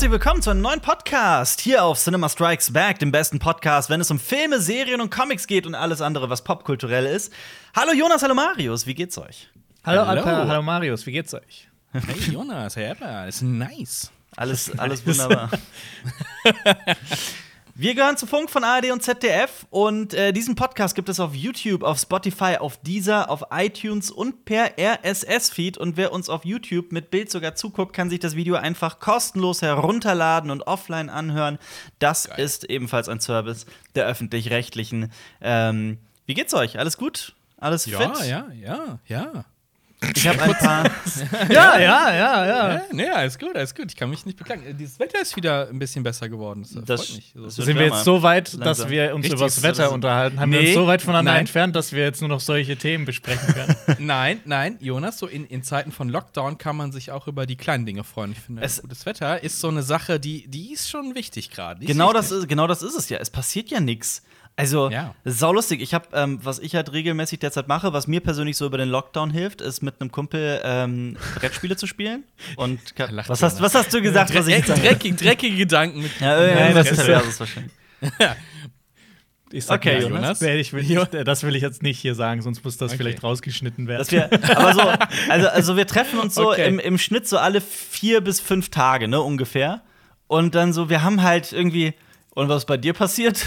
Herzlich willkommen zu einem neuen Podcast hier auf Cinema Strikes Back, dem besten Podcast, wenn es um Filme, Serien und Comics geht und alles andere, was popkulturell ist. Hallo Jonas, hallo Marius, wie geht's euch? Hallo, hallo. Alper, hallo Marius, wie geht's euch? Hey Jonas, hey Alper, ist nice. Alles, alles wunderbar. Wir gehören zu Funk von ARD und ZDF und äh, diesen Podcast gibt es auf YouTube, auf Spotify, auf Deezer, auf iTunes und per RSS-Feed. Und wer uns auf YouTube mit Bild sogar zuguckt, kann sich das Video einfach kostenlos herunterladen und offline anhören. Das Geil. ist ebenfalls ein Service der öffentlich-rechtlichen. Ähm, wie geht's euch? Alles gut? Alles ja, fit? Ja, ja, ja, ja. Ich habe ein paar. ja, ja, ja, ja. ja nee, alles gut, alles gut. Ich kann mich nicht beklagen. Dieses Wetter ist wieder ein bisschen besser geworden. Das, das freut mich. So. Sind wir jetzt so weit, langsam. dass wir uns über das Wetter unterhalten? Haben nee, wir uns so weit voneinander nein. entfernt, dass wir jetzt nur noch solche Themen besprechen können? nein, nein, Jonas, so in, in Zeiten von Lockdown kann man sich auch über die kleinen Dinge freuen. Ich finde, es, gutes Wetter ist so eine Sache, die, die ist schon wichtig gerade. Genau, das ist, genau das ist es ja. Es passiert ja nichts. Also, ja. sau lustig. Ich habe, ähm, was ich halt regelmäßig derzeit mache, was mir persönlich so über den Lockdown hilft, ist mit einem Kumpel ähm, Brettspiele zu spielen. Und was hast, was hast du gesagt, was ich dreckig, dreckige Gedanken mit. Ja, Nein, das ist ja. das wahrscheinlich. Ich sag okay, Jonas. Ich will nicht, das will ich jetzt nicht hier sagen, sonst muss das okay. vielleicht rausgeschnitten werden. Wir, aber so, also, also wir treffen uns so okay. im, im Schnitt so alle vier bis fünf Tage, ne, ungefähr. Und dann so, wir haben halt irgendwie, und was bei dir passiert?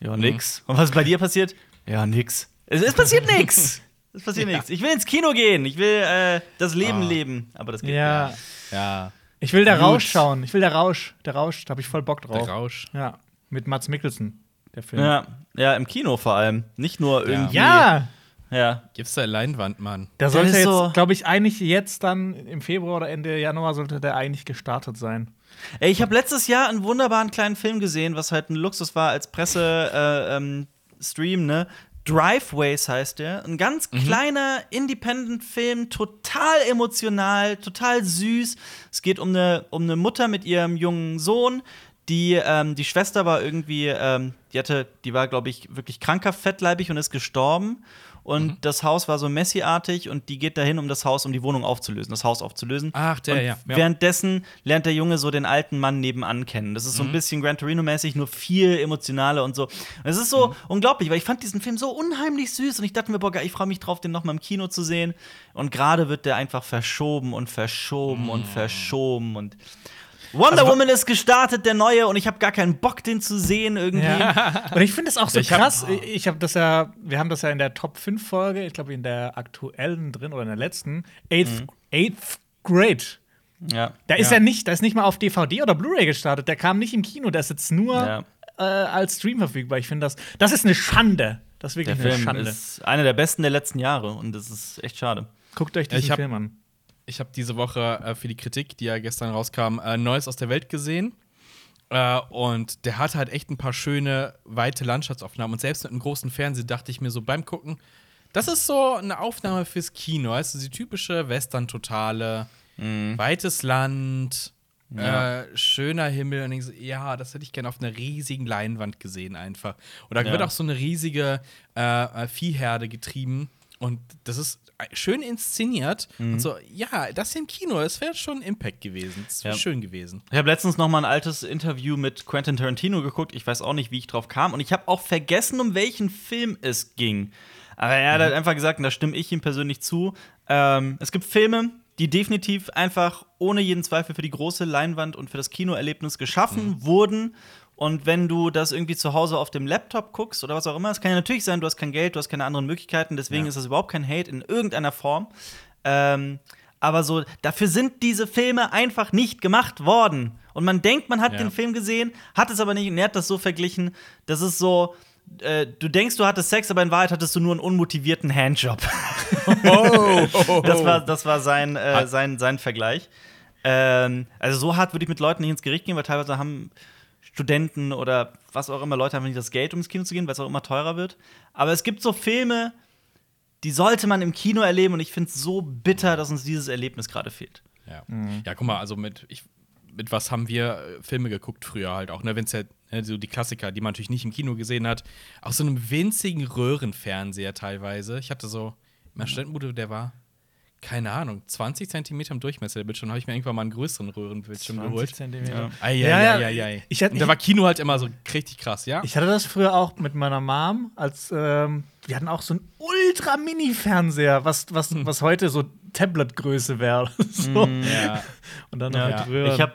Ja, mhm. nix. Und was ist bei dir passiert? Ja, nix. Es, es passiert nix. Es passiert ja. nichts. Ich will ins Kino gehen. Ich will äh, das Leben oh. leben. Aber das geht ja. nicht. Ja. Ich will der Gut. Rausch schauen. Ich will der Rausch. Der Rausch, da habe ich voll Bock drauf. Der Rausch. Ja. Mit Mats Mikkelsen, der Film. Ja, ja im Kino vor allem. Nicht nur irgendwie. Ja! Ja. Gibt's da Leinwand, Mann. Der sollte jetzt, so glaube ich, eigentlich jetzt dann im Februar oder Ende Januar sollte der eigentlich gestartet sein. Ey, ich habe letztes Jahr einen wunderbaren kleinen Film gesehen, was halt ein Luxus war als Presse-Stream, äh, ähm, ne? Driveways heißt der. Ein ganz mhm. kleiner Independent-Film, total emotional, total süß. Es geht um eine, um eine Mutter mit ihrem jungen Sohn. Die, ähm, die Schwester war irgendwie, ähm, die hatte, die war, glaube ich, wirklich krankhaft fettleibig und ist gestorben und mhm. das Haus war so Messi-artig und die geht dahin, um das Haus, um die Wohnung aufzulösen, das Haus aufzulösen. Ach, der, und ja. ja. Währenddessen lernt der Junge so den alten Mann nebenan kennen. Das ist so ein mhm. bisschen Gran Torino-mäßig, nur viel emotionaler und so. Es ist so mhm. unglaublich, weil ich fand diesen Film so unheimlich süß und ich dachte mir, boah, ich freue mich drauf, den nochmal im Kino zu sehen. Und gerade wird der einfach verschoben und verschoben und mhm. verschoben und Wonder also, Woman ist gestartet, der neue, und ich habe gar keinen Bock, den zu sehen irgendwie. Ja. Und ich finde es auch so ich krass. Hab. Ich habe das ja, wir haben das ja in der Top 5 Folge, ich glaube in der aktuellen drin oder in der letzten, Eighth, mhm. Eighth Grade. Ja. Da ist ja. er nicht, da ist nicht mal auf DVD oder Blu-ray gestartet. Der kam nicht im Kino, der ist jetzt nur ja. äh, als Stream verfügbar. Ich finde das, das ist eine Schande. Das ist wirklich der eine Schande. ist einer der besten der letzten Jahre und das ist echt schade. Guckt euch diesen Film an ich habe diese Woche äh, für die Kritik, die ja gestern rauskam, äh, Neues aus der Welt gesehen. Äh, und der hatte halt echt ein paar schöne, weite Landschaftsaufnahmen. Und selbst mit einem großen Fernseher dachte ich mir so beim Gucken, das ist so eine Aufnahme fürs Kino. Weißt du, die typische Western-Totale, mhm. weites Land, ja. Äh, schöner Himmel. Und ich so, ja, das hätte ich gerne auf einer riesigen Leinwand gesehen, einfach. Und da ja. wird auch so eine riesige äh, äh Viehherde getrieben. Und das ist schön inszeniert. Mhm. Und so, ja, das im Kino, das wäre schon Impact gewesen. Das wäre ja. schön gewesen. Ich habe letztens noch mal ein altes Interview mit Quentin Tarantino geguckt. Ich weiß auch nicht, wie ich drauf kam. Und ich habe auch vergessen, um welchen Film es ging. Aber er hat mhm. halt einfach gesagt, und da stimme ich ihm persönlich zu, ähm, es gibt Filme, die definitiv einfach ohne jeden Zweifel für die große Leinwand und für das Kinoerlebnis geschaffen mhm. wurden und wenn du das irgendwie zu Hause auf dem Laptop guckst oder was auch immer, es kann ja natürlich sein, du hast kein Geld, du hast keine anderen Möglichkeiten, deswegen ja. ist das überhaupt kein Hate in irgendeiner Form. Ähm, aber so, dafür sind diese Filme einfach nicht gemacht worden. Und man denkt, man hat ja. den Film gesehen, hat es aber nicht. Und er hat das so verglichen, das ist so, äh, du denkst, du hattest Sex, aber in Wahrheit hattest du nur einen unmotivierten Handjob. Oh, das war, das war sein, äh, sein, sein Vergleich. Ähm, also so hart würde ich mit Leuten nicht ins Gericht gehen, weil teilweise haben Studenten oder was auch immer, Leute haben nicht das Geld, um ins Kino zu gehen, weil es auch immer teurer wird. Aber es gibt so Filme, die sollte man im Kino erleben und ich finde es so bitter, dass uns dieses Erlebnis gerade fehlt. Ja. Mhm. ja, guck mal, also mit, ich, mit was haben wir äh, Filme geguckt früher halt auch, ne? Wenn es ja ne, so die Klassiker, die man natürlich nicht im Kino gesehen hat, auf so einem winzigen Röhrenfernseher teilweise. Ich hatte so, mein Studentenbude, der war keine Ahnung, 20 Zentimeter im Durchmesser der Bildschirm. habe ich mir irgendwann mal einen größeren Röhrenbildschirm geholt. Zentimeter. Ei, Ja, ei, ja. ei, ei, ei. Ich hatte- Und da war Kino halt immer so richtig krass, ja? Ich hatte das früher auch mit meiner Mom, als ähm, wir hatten auch so einen Ultra-Mini-Fernseher, was, was, was heute so Tablet-Größe wäre. so. ja. Und dann noch Ja. mit Röhren. Ich habe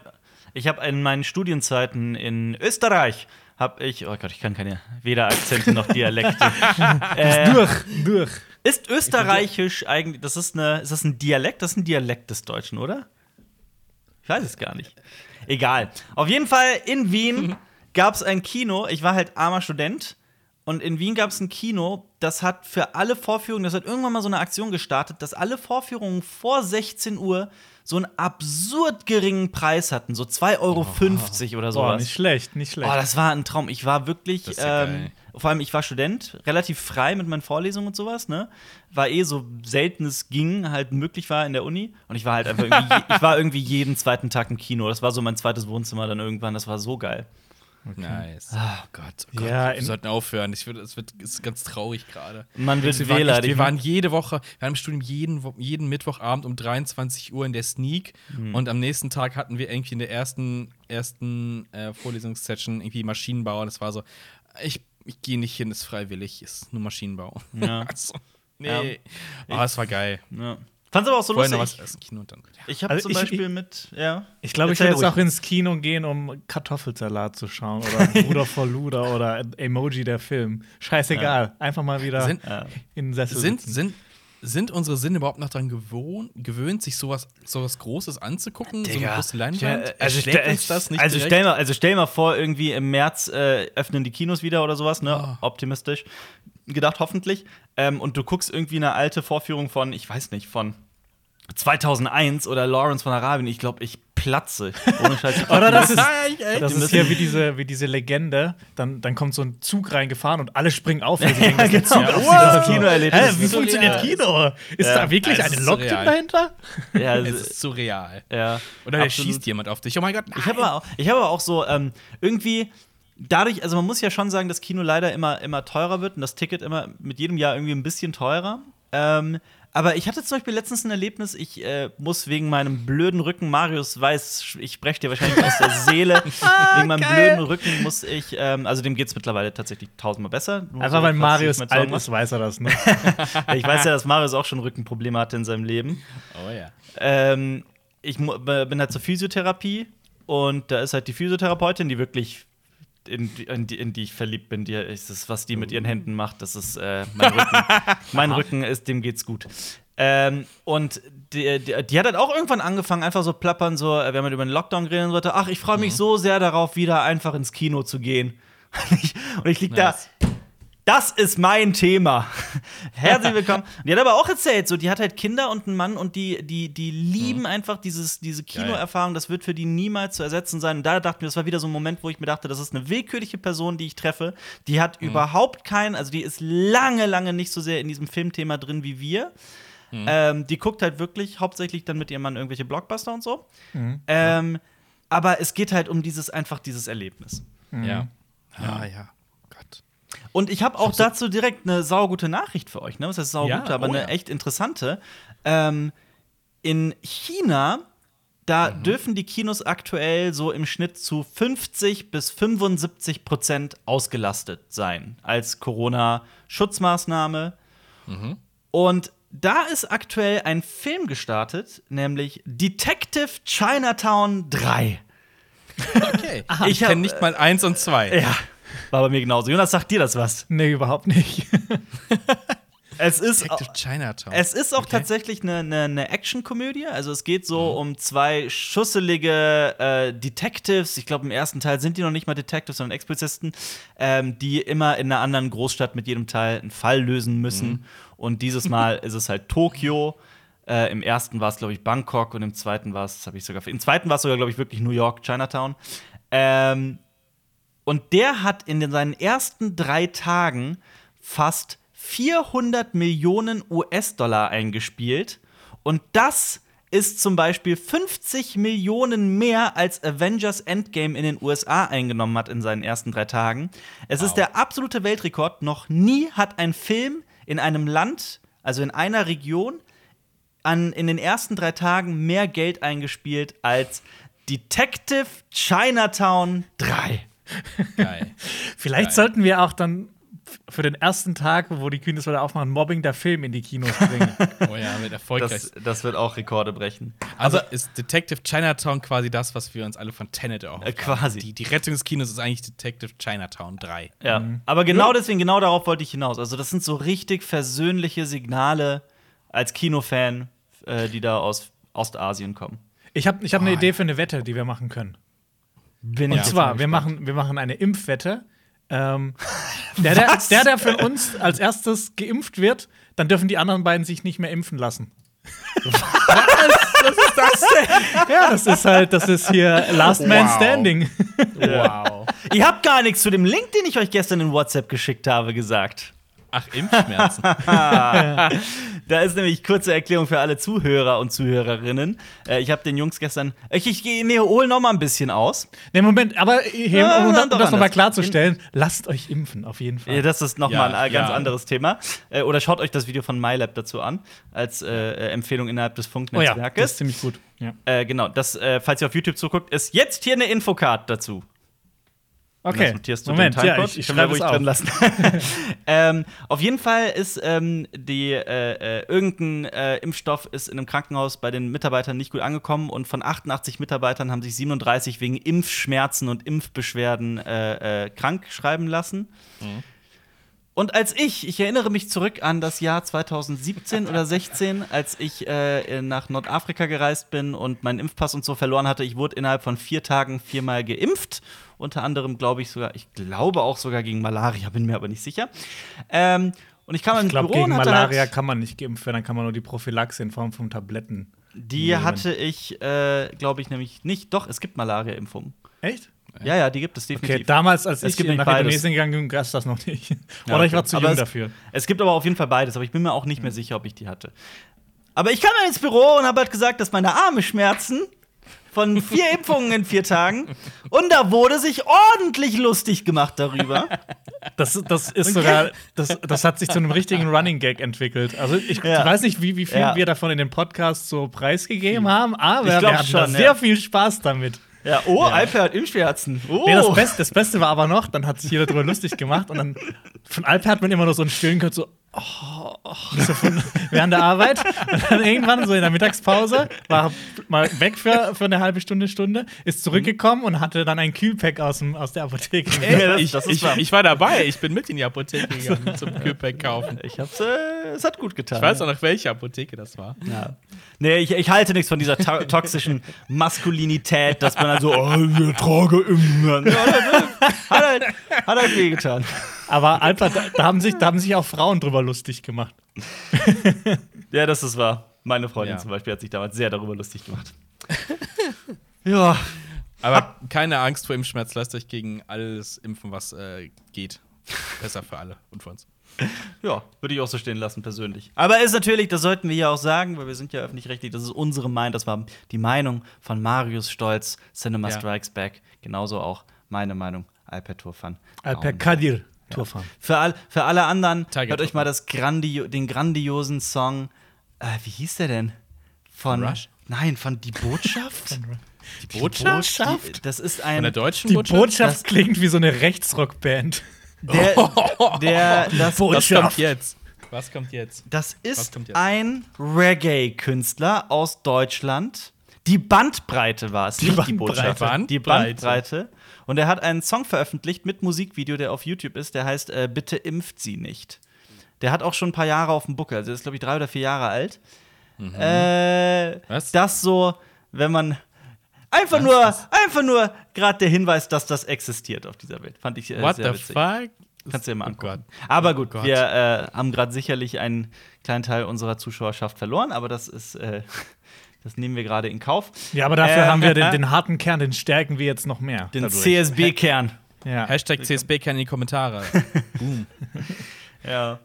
ich hab in meinen Studienzeiten in Österreich habe ich, oh Gott, ich kann keine weder Akzente noch Dialekte. äh, durch, durch. Ist Österreichisch eigentlich, das ist eine, ist das ein Dialekt? Das ist ein Dialekt des Deutschen, oder? Ich weiß es gar nicht. Egal. Auf jeden Fall in Wien gab es ein Kino. Ich war halt armer Student. Und in Wien gab es ein Kino, das hat für alle Vorführungen, das hat irgendwann mal so eine Aktion gestartet, dass alle Vorführungen vor 16 Uhr so einen absurd geringen Preis hatten. So 2,50 Euro oder Boah, sowas. nicht schlecht, nicht schlecht. Oh, das war ein Traum. Ich war wirklich, Das ist ja ähm. Vor allem ich war Student, relativ frei mit meinen Vorlesungen und sowas, ne? War eh so selten es ging, halt möglich war in der Uni. Und ich war halt einfach irgendwie, je- ich war irgendwie jeden zweiten Tag im Kino. Das war so mein zweites Wohnzimmer dann irgendwann. Das war so geil. Nice. Oh Gott, oh Gott. Ja, wir sollten aufhören. Ich, würd- es wird es ist ganz traurig gerade. Man wird Wir waren, wir waren jede Woche, wir haben im Studium jeden, jeden Mittwochabend um 23 Uhr in der Sneak Mhm. und am nächsten Tag hatten wir irgendwie in der ersten, ersten äh, Vorlesungssession irgendwie Maschinenbau und es war so, ich, ich gehe nicht hin, ist freiwillig, ist nur Maschinenbau. Ja. also, nee. Aber es war geil. ja. Fand's aber auch so Vorher was lustig. essen, Kino und dann. Ja. Ich habe Also zum ich- Beispiel mit, ja. Ich glaube, ich werde jetzt auch ins Kino gehen, um Kartoffelsalat zu schauen oder Bruder vor Luder oder Emoji der Film. Scheißegal. Einfach mal wieder Sind- in den Sessel Sind, sitzen. sind, sind unsere Sinne überhaupt noch daran gewohnt, gewöhnt, sich sowas, sowas Großes anzugucken? so eine große Leinwand? Ja, also, Erschlägt stell, uns das nicht also, direkt? stell mal, also stell mal vor, irgendwie im März äh, öffnen die Kinos wieder oder sowas, ne? Ah. Optimistisch gedacht, hoffentlich. Ähm, und du guckst irgendwie eine alte Vorführung von, ich weiß nicht, von 2001 oder Lawrence von Arabien. Ich glaube, ich platze. Ohne Scheiß. Oder das ist, das ist hier wie diese, wie diese Legende. Dann, dann kommt so ein Zug reingefahren und alle springen auf. Ja, genau. Zug auf Wow. Hä, wie funktioniert. Kino? Ist Ja. da wirklich Es eine Lok surreal. dahinter? Ja, Es ist surreal. ja. Oder da schießt jemand auf dich. Oh mein Gott, Ich habe aber, auch- ich hab aber auch so ähm, irgendwie dadurch, also man muss ja schon sagen, dass Kino leider immer, immer teurer wird und das Ticket immer mit jedem Jahr irgendwie ein bisschen teurer. Ähm, aber ich hatte zum Beispiel letztens ein Erlebnis, ich äh, muss wegen meinem blöden Rücken, Marius weiß, ich spreche dir wahrscheinlich aus der Seele, wegen meinem blöden Rücken muss ich, ähm, also dem geht es mittlerweile tatsächlich tausendmal besser. Nur Einfach so, weil Marius alt ist, weiß er das, ne? Ich weiß ja, dass Marius auch schon Rückenprobleme hatte in seinem Leben. Oh ja. Ähm, ich b- bin halt zur Physiotherapie und da ist halt die Physiotherapeutin, die wirklich in, die- in, die, in die ich verliebt bin. Die ist das, was die mit ihren Händen macht, das ist äh, mein Rücken. mein Rücken ist, dem geht's gut. Ähm, und die, die, die hat halt auch irgendwann angefangen, einfach so plappern, so, äh, wir haben halt über den Lockdown geredet und so, ach, ich freue mich so sehr darauf, wieder einfach ins Kino zu gehen. und ich, ich lieg Nice. da, das ist mein Thema. Herzlich willkommen. Die hat aber auch erzählt, so, die hat halt Kinder und einen Mann und die, die, die lieben einfach dieses, diese Kinoerfahrung. Das wird für die niemals zu ersetzen sein. Und da dachte ich mir, das war wieder so ein Moment, wo ich mir dachte, das ist eine willkürliche Person, die ich treffe. Die hat überhaupt keinen, also die ist lange, lange nicht so sehr in diesem Filmthema drin wie wir. Ähm, die guckt halt wirklich hauptsächlich dann mit ihrem Mann irgendwelche Blockbuster und so. Ähm, aber es geht halt um dieses einfach dieses Erlebnis. Ja. Ja, ja. Und ich habe auch dazu direkt eine saugute Nachricht für euch. Ne? Was heißt saugute, Ja, aber oh eine ja. echt interessante. Ähm, in China, da Mhm. dürfen die Kinos aktuell so im Schnitt zu 50 bis 75 Prozent ausgelastet sein als Corona-Schutzmaßnahme. Mhm. Und da ist aktuell ein Film gestartet, nämlich Detective Chinatown 3. Okay. Ich ich kenne nicht mal eins und zwei. Ja, war bei mir genauso. Jonas, sagt dir das was? nee, überhaupt nicht. Es ist, Detective Chinatown. Es ist auch Okay. tatsächlich eine, eine, eine Actionkomödie. Also es geht so um zwei schusselige äh, Detectives. Ich glaube, im ersten Teil sind die noch nicht mal Detectives, sondern Expolizisten, ähm, die immer in einer anderen Großstadt mit jedem Teil einen Fall lösen müssen. Und dieses Mal ist es halt Tokio. Äh, Im ersten war es, glaube ich, Bangkok und im zweiten war es, habe ich sogar. Im zweiten war es sogar, glaube ich, wirklich New York, Chinatown. Ähm, und der hat in seinen ersten drei Tagen fast 400 Millionen US-Dollar eingespielt. Und das ist zum Beispiel 50 Millionen mehr als Avengers Endgame in den USA eingenommen hat in seinen ersten drei Tagen. Es ist der absolute Weltrekord. Noch nie hat ein Film in einem Land, also in einer Region, an, in den ersten drei Tagen mehr Geld eingespielt als Detective Chinatown 3. Geil. Vielleicht Geil. sollten wir auch dann für den ersten Tag, wo die Kinos wieder aufmachen, Mobbing der Film in die Kinos bringen. Oh ja, wird erfolgreich. Das, das wird auch Rekorde brechen. Also ist Detective Chinatown quasi das, was wir uns alle von Tenet erhofft Äh, quasi. Die, die Rettung des Kinos ist eigentlich Detective Chinatown 3. Ja. Aber genau deswegen, genau darauf wollte ich hinaus. Also, das sind so richtig versöhnliche Signale als Kinofan, äh, die da aus Ostasien kommen. Ich habe ich hab eine Idee für eine Wette, die wir machen können. Bin Und zwar, wir machen, wir machen eine Impfwette. Ähm, der, der, Was? der, der von uns als erstes geimpft wird, dann dürfen die anderen beiden sich nicht mehr impfen lassen. Was ist das denn? Ja, das ist halt, das ist hier Last Man Wow. Standing. Wow. Ihr habt gar nichts zu dem Link, den ich euch gestern in WhatsApp geschickt habe, gesagt. Ach, Impfschmerzen. Da ist nämlich kurze Erklärung für alle Zuhörer und Zuhörerinnen. Äh, ich habe den Jungs gestern. Ich, ich gehe- nee, hol noch mal ein bisschen aus. Nee, Moment, aber hier, Ja, um, um, das nochmal klarzustellen, lasst euch impfen, auf jeden Fall. Ja, das ist noch Ja, mal ein äh, ganz ja. anderes Thema. Äh, oder schaut euch das Video von MyLab dazu an, als äh, äh, Empfehlung innerhalb des oh ja, Funknetzwerkes. das ist ziemlich gut. Ja. äh, genau, das, äh, falls ihr auf YouTube zuguckt, ist jetzt hier eine Infocard dazu. Okay, Das notierst du Moment, den ja, ich, ich schreibe ruhig auf. drin lassen. ähm, auf jeden Fall ist ähm, die äh, äh, irgendein äh, Impfstoff ist in einem Krankenhaus bei den Mitarbeitern nicht gut angekommen und von 88 Mitarbeitern haben sich 37 wegen Impfschmerzen und Impfbeschwerden äh, äh, krank schreiben lassen. Und als ich, ich erinnere mich zurück an das Jahr 2017 oder 16, als ich äh, nach Nordafrika gereist bin und meinen Impfpass und so verloren hatte, ich wurde innerhalb von vier Tagen viermal geimpft. Unter anderem glaube ich sogar, ich glaube auch sogar gegen Malaria, bin mir aber nicht sicher. Ähm, und ich kam Ich ins glaube, Büro gegen hatte Malaria halt, kann man nicht geimpft werden, dann kann man nur die Prophylaxe in Form von Tabletten. die nehmen. hatte ich, äh, glaube ich, nämlich nicht. Doch, es gibt Malaria-Impfungen. Echt? Ja, ja, die gibt es definitiv. Okay, damals, als Es ich nach beides. Indonesien gegangen bin, gab es das noch nicht. Ja, Oder ich okay. war zu Aber jung es- dafür. Es gibt aber auf jeden Fall beides, aber ich bin mir auch nicht mehr sicher, ob ich die hatte. Aber ich kam dann ins Büro und habe halt gesagt, dass meine Arme schmerzen von vier Impfungen in vier Tagen. Und da wurde sich ordentlich lustig gemacht darüber. Das, das ist sogar, das, das hat sich zu einem richtigen Running Gag entwickelt. Also ich Ja. weiß nicht, wie, wie viel Ja. wir davon in dem Podcast so preisgegeben haben, aber Ich wir hatten schon, da ja. sehr viel Spaß damit. Ja, oh, Alper hat Impfschmerzen. Oh. Nee, das, Beste, das Beste war aber noch, dann hat sich jeder darüber lustig gemacht und dann von Alper hat man immer nur so einen stillen gehört, so, oh, oh, so von, während der Arbeit. Und dann irgendwann so in der Mittagspause war mal weg für, für eine halbe Stunde, Stunde, ist zurückgekommen und hatte dann ein Kühlpack aus, dem, aus der Apotheke. Ja, das- ich, das ich, ich war dabei. Ich bin mit in die Apotheke gegangen zum Kühlpack kaufen. Ich hab's, äh, es hat gut getan. Ich weiß auch noch, welche Apotheke das war. Ja. Nee, ich, ich halte nichts von dieser to toxischen Maskulinität, dass man dann so, oh, wir tragen immer. Ja, hat halt, hat halt wehgetan. Aber Alper, da, da, haben sich, da haben sich auch Frauen drüber lustig gemacht. Ja, das ist wahr. Meine Freundin Ja. zum Beispiel hat sich damals sehr darüber lustig gemacht. ja. Aber keine Angst vor Impfschmerz. Lasst euch gegen alles impfen, was äh, geht. Besser für alle und für uns. Ja, würde ich auch so stehen lassen, persönlich. Aber ist natürlich, das sollten wir ja auch sagen, weil wir sind ja öffentlich-rechtlich, das ist unsere Meinung, das war die Meinung von Marius Stolz, Cinema Ja. Strikes Back. Genauso auch meine Meinung, Alper Turfan. Alper Kadir, Tourfahren. Für, all, für alle anderen, Tiger hört euch mal das Grandio den grandiosen Song, äh, wie hieß der denn? Von Rush? Nein, von Die Botschaft? Die Botschaft? Die, das ist Von ein. der deutschen Die Botschaft? Botschaft Das- klingt wie so eine Rechtsrockband. Der, der, das, Was Botschaft. kommt jetzt? Was kommt jetzt? das ist kommt jetzt? ein Reggae-Künstler aus Deutschland. Die Bandbreite war es, Die nicht die Bandbreite. Botschaft. Die Bandbreite. Bandbreite. Und er hat einen Song veröffentlicht mit Musikvideo, der auf YouTube ist, der heißt äh, Bitte impft sie nicht. Der hat auch schon ein paar Jahre auf dem Buckel, also der ist, glaube ich, drei oder vier Jahre alt. Äh, Was? Das so, wenn man einfach Was? nur, einfach nur gerade der Hinweis, dass das existiert auf dieser Welt. Fand ich äh, What sehr the witzig. fuck? Kannst du dir mal Oh angucken. Gott. Aber gut, Gott. wir äh, haben gerade sicherlich einen kleinen Teil unserer Zuschauerschaft verloren, aber das ist, äh, das nehmen wir gerade in Kauf. Ja, aber dafür Äh, haben wir den, den harten Kern, den stärken wir jetzt noch mehr. Den. CSB-Kern. Ja. Hashtag CSB kann in die Kommentare. Ja.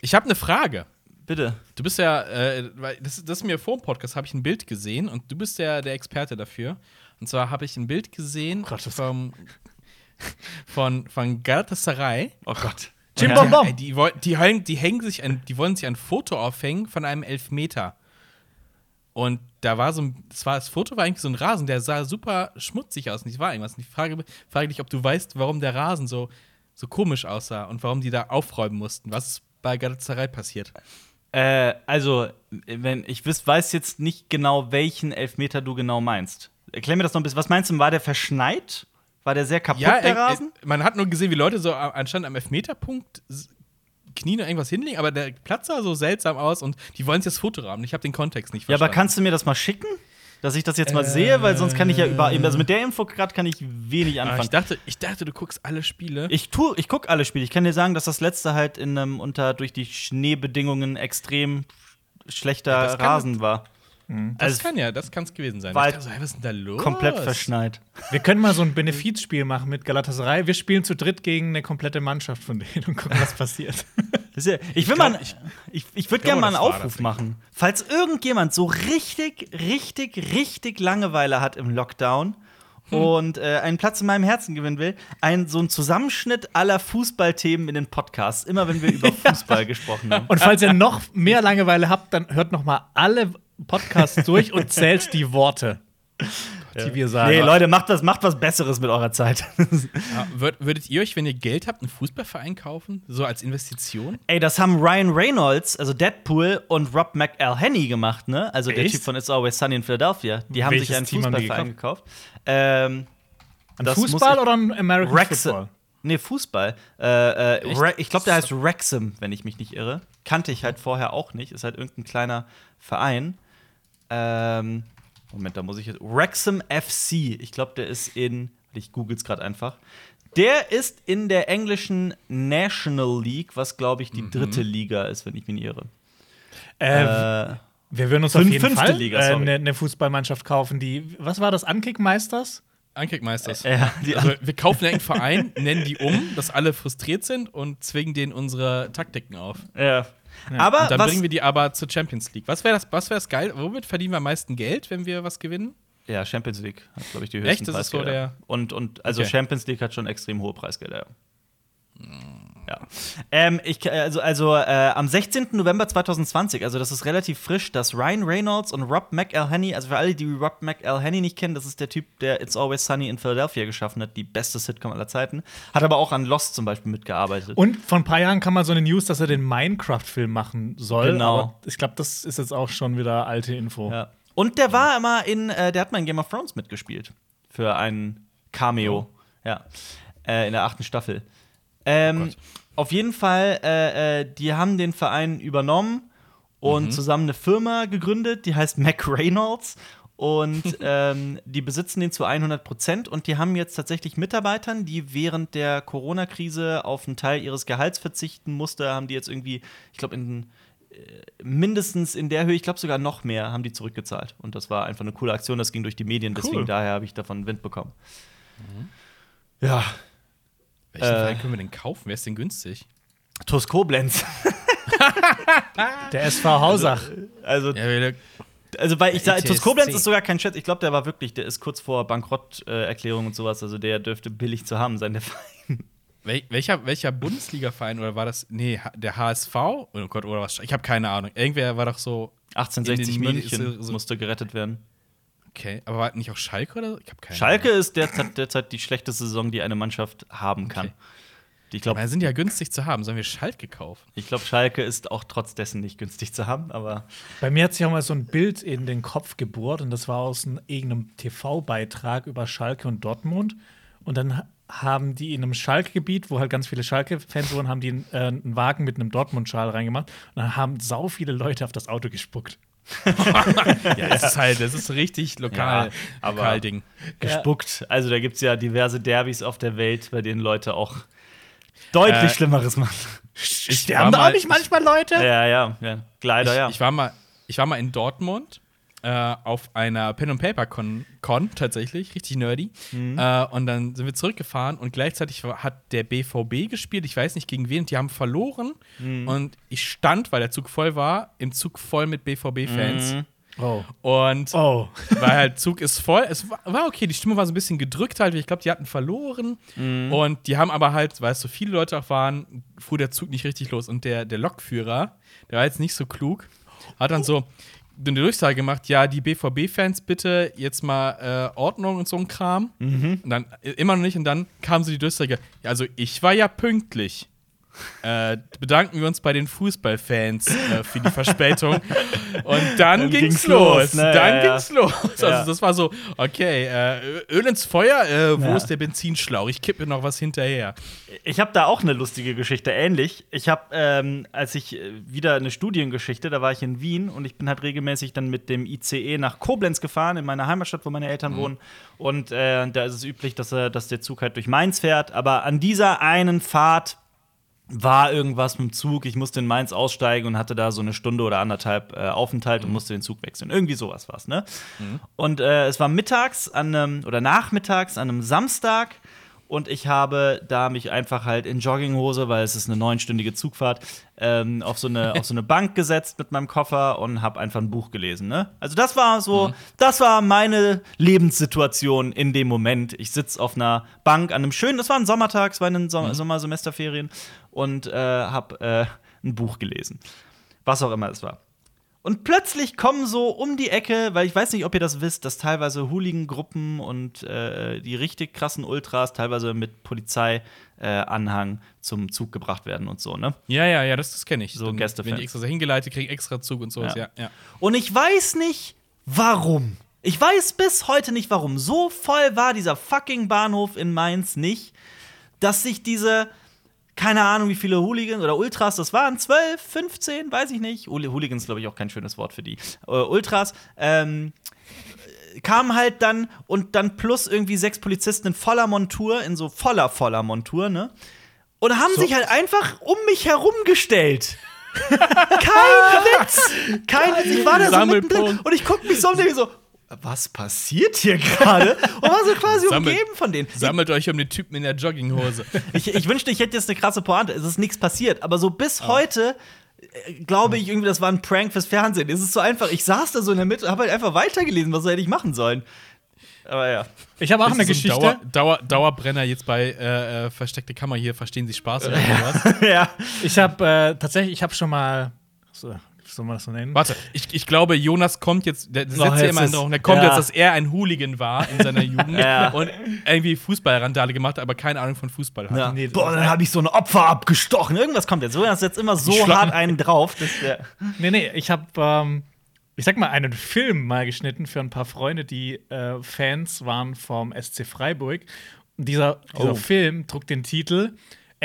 Ich habe eine Frage. Bitte. Du bist ja, äh, weil das, das ist mir vor dem Podcast, habe ich ein Bild gesehen und du bist ja der Experte dafür. Und zwar habe ich ein Bild gesehen Gott, das- vom, von, von Galatasaray. Oh Gott. Jim Ey, die, die, hängen, die hängen sich ein, die wollen sich ein Foto aufhängen von einem Elfmeter. Und da war so ein, das war das Foto war eigentlich so ein Rasen, der sah super schmutzig aus. Und ich war irgendwas. Und ich frage, frage dich, ob du weißt, warum der Rasen so, so komisch aussah und warum die da aufräumen mussten. Was ist bei Galatasaray passiert? Äh, also, wenn ich weiß jetzt nicht genau, welchen Elfmeter du genau meinst. Erklär mir das noch ein bisschen. Was meinst du, war der verschneit? War der sehr kaputt, der äh, Rasen? äh, man hat nur gesehen, wie Leute so anscheinend am Elfmeterpunkt Knien und irgendwas hinlegen, aber der Platz sah so seltsam aus und die wollen sich das Foto haben. Ich habe den Kontext nicht Ja, verstanden. aber kannst du mir das mal schicken? Dass ich das jetzt mal sehe, weil sonst kann ich ja über. Also mit der Info gerade kann ich wenig Ah, anfangen. ich, dachte, ich dachte, du guckst alle Spiele. Ich tu, ich guck alle Spiele. Ich kann dir sagen, dass das letzte halt in einem unter durch die Schneebedingungen extrem schlechter Ja, Rasen war. Das also kann ja, das kann es gewesen sein. war Ich dachte so, hey, was ist denn da los? komplett verschneit. Wir können mal so ein Benefizspiel machen mit Galatasaray. Wir spielen zu dritt gegen eine komplette Mannschaft von denen und gucken, was passiert. Ja, ich will glaub, mal, ich, ich würde glaube, gerne mal einen Aufruf machen. Falls irgendjemand so richtig, richtig, richtig Langeweile hat im Lockdown Hm. und äh, einen Platz in meinem Herzen gewinnen will, ein, so ein Zusammenschnitt aller Fußballthemen in den Podcasts, immer wenn wir über Fußball gesprochen haben. Und falls ihr noch mehr Langeweile habt, dann hört noch mal alle Podcasts durch und zählt die Worte, die wir sagen. Nee, Leute, macht was, macht was Besseres mit eurer Zeit. Ja, würd, würdet ihr euch, wenn ihr Geld habt, einen Fußballverein kaufen? So als Investition? Ey, das haben Ryan Reynolds, also Deadpool und Rob McElhenney gemacht, ne? Also der Echt? Typ von It's Always Sunny in Philadelphia. Die haben Welches sich einen Team Fußballverein gekauft. Ähm, Ein das Fußball oder ein American Wrexham. Football? Nee, Fußball. Äh, äh, ich glaube, der heißt Wrexham, wenn ich mich nicht irre. Kannte ich halt vorher auch nicht. Ist halt irgendein kleiner Verein. Ähm, Moment, da muss ich jetzt. Wrexham FC. Ich glaube, der ist in. Ich google's gerade einfach. Der ist in der englischen National League, was glaube ich die Mhm. dritte Liga ist, wenn ich mich nicht irre. Äh, Äh, wir würden uns fünf- auf jeden fünfte Fall Liga, äh, eine eine Fußballmannschaft kaufen, die, was war das, Ankickmeisters? Ankickmeisters. ja, die Also, wir kaufen irgendeinen Verein, nennen die um, dass alle frustriert sind und zwingen denen unsere Taktiken auf. ja. Aber Und dann was, bringen wir die aber zur Champions League. Was wäre das, was wäre das geil? Womit verdienen wir am meisten Geld, wenn wir was gewinnen? Ja, Champions League hat, glaube ich, die höchsten Echt? Das ist so Preisgelder. der- und, und also Okay. Champions League hat schon extrem hohe Preisgelder. Ja. Ja. Ähm, ich, also also äh, am 16. November 2020, also das ist relativ frisch, dass Ryan Reynolds und Rob McElhenney, also für alle, die Rob McElhenney nicht kennen, das ist der Typ, der It's Always Sunny in Philadelphia geschaffen hat, die beste Sitcom aller Zeiten, hat aber auch an Lost zum Beispiel mitgearbeitet. Und vor ein paar Jahren kam mal so eine News, dass er den Minecraft-Film machen soll. Genau. Ich glaube, das ist jetzt auch schon wieder alte Info. Ja. Und der war immer in, äh, der hat mal in Game of Thrones mitgespielt. Für ein Cameo. Ja. Äh, in der achten Staffel. Ähm, Gott. auf jeden Fall, äh, äh, die haben den Verein übernommen und zusammen eine Firma gegründet, die heißt Mac Reynolds. Und ähm, die besitzen den zu 100 Prozent und die haben jetzt tatsächlich Mitarbeitern, die während der Corona-Krise auf einen Teil ihres Gehalts verzichten musste, haben die jetzt irgendwie, ich glaube, in äh, mindestens in der Höhe, ich glaube sogar noch mehr, haben die zurückgezahlt. Und das war einfach eine coole Aktion, das ging durch die Medien, deswegen daher habe ich davon Wind bekommen. Ja, Welchen Äh. Verein können wir denn kaufen? Wer ist denn günstig? TuS Koblenz. Der SV Hausach. Also, Ja, wir- also weil ich sage. TuS Koblenz ist sogar kein Scherz. Ich glaube, der war wirklich, der ist kurz vor Bankrotterklärung und sowas. Also der dürfte billig zu haben sein, der Verein. wel welcher, welcher Bundesliga-Verein oder war das? Nee, der HSV? Oh Gott, oder was? Ich habe keine Ahnung. Irgendwer war doch so. 1860 In den Medien München so- musste gerettet werden. Okay, aber war nicht auch Schalke oder so? Ich habe keine Schalke ist derzeit, derzeit die schlechteste Saison, die eine Mannschaft haben kann. Okay. Ich Ahnung. glaube, Aber sind ja günstig zu haben. Sollen wir Schalke kaufen? ich glaub, Schalke ist auch trotz dessen nicht günstig zu haben, aber Bei mir hat sich auch mal so ein Bild in den Kopf gebohrt und das war aus einem, irgendeinem TV-Beitrag über Schalke und Dortmund. Und dann ha- haben die in einem Schalke-Gebiet, wo halt ganz viele Schalke-Fans wohnen, haben die einen, äh, einen Wagen mit einem Dortmund-Schal reingemacht und dann haben sau viele Leute auf das Auto gespuckt. Ja, das ist halt, das ist richtig lokal, Ja, aber- lokal Ding. gespuckt. Also da gibt es ja diverse Derbys auf der Welt, bei denen Leute auch deutlich Äh, Schlimmeres machen. Sterben da auch nicht manchmal Leute? Ja, ja, ja. Leider, ich, ja. ich, war mal, ich war mal in Dortmund äh, auf einer Pen and Paper Con, Con tatsächlich, richtig nerdy. Mhm. Äh, und dann sind wir zurückgefahren und gleichzeitig hat der BVB gespielt. Ich weiß nicht gegen wen. und Die haben verloren Mhm. und ich stand, weil der Zug voll war, im Zug voll mit BVB-Fans. Mhm. Oh. Und Oh. weil halt Zug ist voll. Es war, okay, die Stimmung war so ein bisschen gedrückt halt. Ich glaube, die hatten verloren. Mhm. Und die haben aber halt, weil es so viele Leute auch waren, fuhr der Zug nicht richtig los. Und der, der Lokführer, der war jetzt nicht so klug, hat dann so eine Durchsage gemacht, ja, die BVB-Fans bitte jetzt mal äh, Ordnung und so ein Kram. Und dann äh, immer noch nicht und dann kam so die Durchsage, ja, also ich war ja pünktlich. Äh, bedanken wir uns bei den Fußballfans äh, für die Verspätung. Und dann, Dann ging's, ging's los. los, ne? Dann Ja, ja. ging's los. Also Ja. das war so, okay, äh, Öl ins Feuer, äh, wo ist der Benzinschlauch? Ich kippe noch was hinterher. Ich habe da auch eine lustige Geschichte, ähnlich. Ich habe, ähm, als ich äh, wieder eine Studiengeschichte, da war ich in Wien und ich bin halt regelmäßig dann mit dem ICE nach Koblenz gefahren, in meiner Heimatstadt, wo meine Eltern wohnen. Und äh, da ist es üblich, dass, dass der Zug halt durch Mainz fährt. Aber an dieser einen Fahrt war irgendwas mit dem Zug. Ich musste in Mainz aussteigen und hatte da so eine Stunde oder anderthalb äh, Aufenthalt und musste den Zug wechseln. Irgendwie sowas war's, ne? Und äh, es war mittags an einem, oder nachmittags an einem Samstag und ich habe da mich einfach halt in Jogginghose, weil es ist eine neunstündige Zugfahrt, ähm, auf, so eine, auf so eine Bank gesetzt mit meinem Koffer und habe einfach ein Buch gelesen. Ne? Also das war so, das war meine Lebenssituation in dem Moment. Ich sitze auf einer Bank an einem schönen, das war ein Sommertag, es war in den Som Sommersemesterferien und äh, habe äh, ein Buch gelesen. Was auch immer es war. Und plötzlich kommen so um die Ecke, weil ich weiß nicht, ob ihr das wisst, dass teilweise Hooligan-Gruppen und äh, die richtig krassen Ultras teilweise mit Polizeianhang äh, zum Zug gebracht werden und so, ne? Ja, ja, ja, das, das kenne ich. So Dann Gästefans. Wenn die extra so hingeleitet kriegen, extra Zug und sowas, ja. Ja. ja. Und ich weiß nicht, warum. Ich weiß bis heute nicht, warum. So voll war dieser fucking Bahnhof in Mainz nicht, dass sich diese, keine Ahnung, wie viele Hooligans oder Ultras das waren, 12, 15, weiß ich nicht. Hooli- Hooligans, glaube ich, auch kein schönes Wort für die. Äh, Ultras, ähm, kamen halt dann und dann plus irgendwie sechs Polizisten in voller Montur, in so voller, voller Montur, ne? Und haben sich halt einfach um mich herumgestellt. Kein Witz! Kein Witz. Ich war da so mittendrin und ich guck mich so und denke so, was passiert hier gerade? Und war so quasi Sammel- umgeben von denen. Sammelt euch um den Typen in der Jogginghose. Ich, ich wünschte, ich hätte jetzt eine krasse Pointe. Es ist nichts passiert. Aber so bis heute äh, glaube ich irgendwie, das war ein Prank fürs Fernsehen. Es ist so einfach. Ich saß da so in der Mitte und habe halt einfach weitergelesen. Was hätte ich machen sollen? Aber ja. Ich habe auch eine so Geschichte. ein Dauer, Dauer, Dauerbrenner jetzt bei äh, äh, Versteckte Kammer hier, verstehen Sie Spaß oder sowas? ja. Ich habe äh, tatsächlich, ich habe schon mal. So, soll man das so nennen? Warte, ich, ich glaube, Jonas kommt jetzt, der setzt Oh, ja jetzt immer ist- drauf, der kommt ja. jetzt, dass er ein Hooligan war in seiner Jugend Ja. und irgendwie Fußballrandale gemacht hat, aber keine Ahnung von Fußball hat. ja. Nee, Boah, dann habe ich so ein Opfer abgestochen. Irgendwas kommt jetzt. So ist jetzt immer so hart einen drauf. Dass der Nee, nee, ich habe, ähm, ich sag mal, einen Film mal geschnitten für ein paar Freunde, die äh, Fans waren vom SC Freiburg. Und dieser, dieser Oh. Film trug den Titel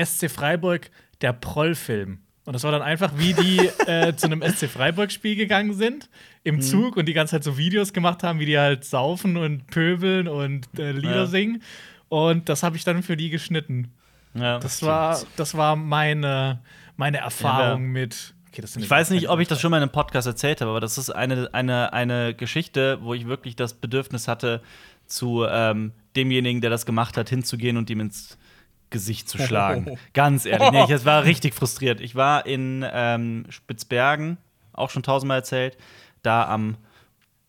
SC Freiburg, der Prollfilm. Und das war dann einfach, wie die äh, zu einem SC Freiburg-Spiel gegangen sind, im Mhm. Zug und die ganze Zeit so Videos gemacht haben, wie die halt saufen und pöbeln und äh, Lieder Ja. singen. Und das habe ich dann für die geschnitten. ja. Das war, das war meine, meine Erfahrung mit. Okay, Ich weiß nicht, ob ich das schon mal in einem Podcast erzählt habe, aber das ist eine, eine, eine Geschichte, wo ich wirklich das Bedürfnis hatte, zu ähm, demjenigen, der das gemacht hat, hinzugehen und ihm ins Gesicht zu schlagen. Ganz ehrlich. Nee, ich war richtig frustriert. Ich war in ähm, Spitzbergen, auch schon tausendmal erzählt, da am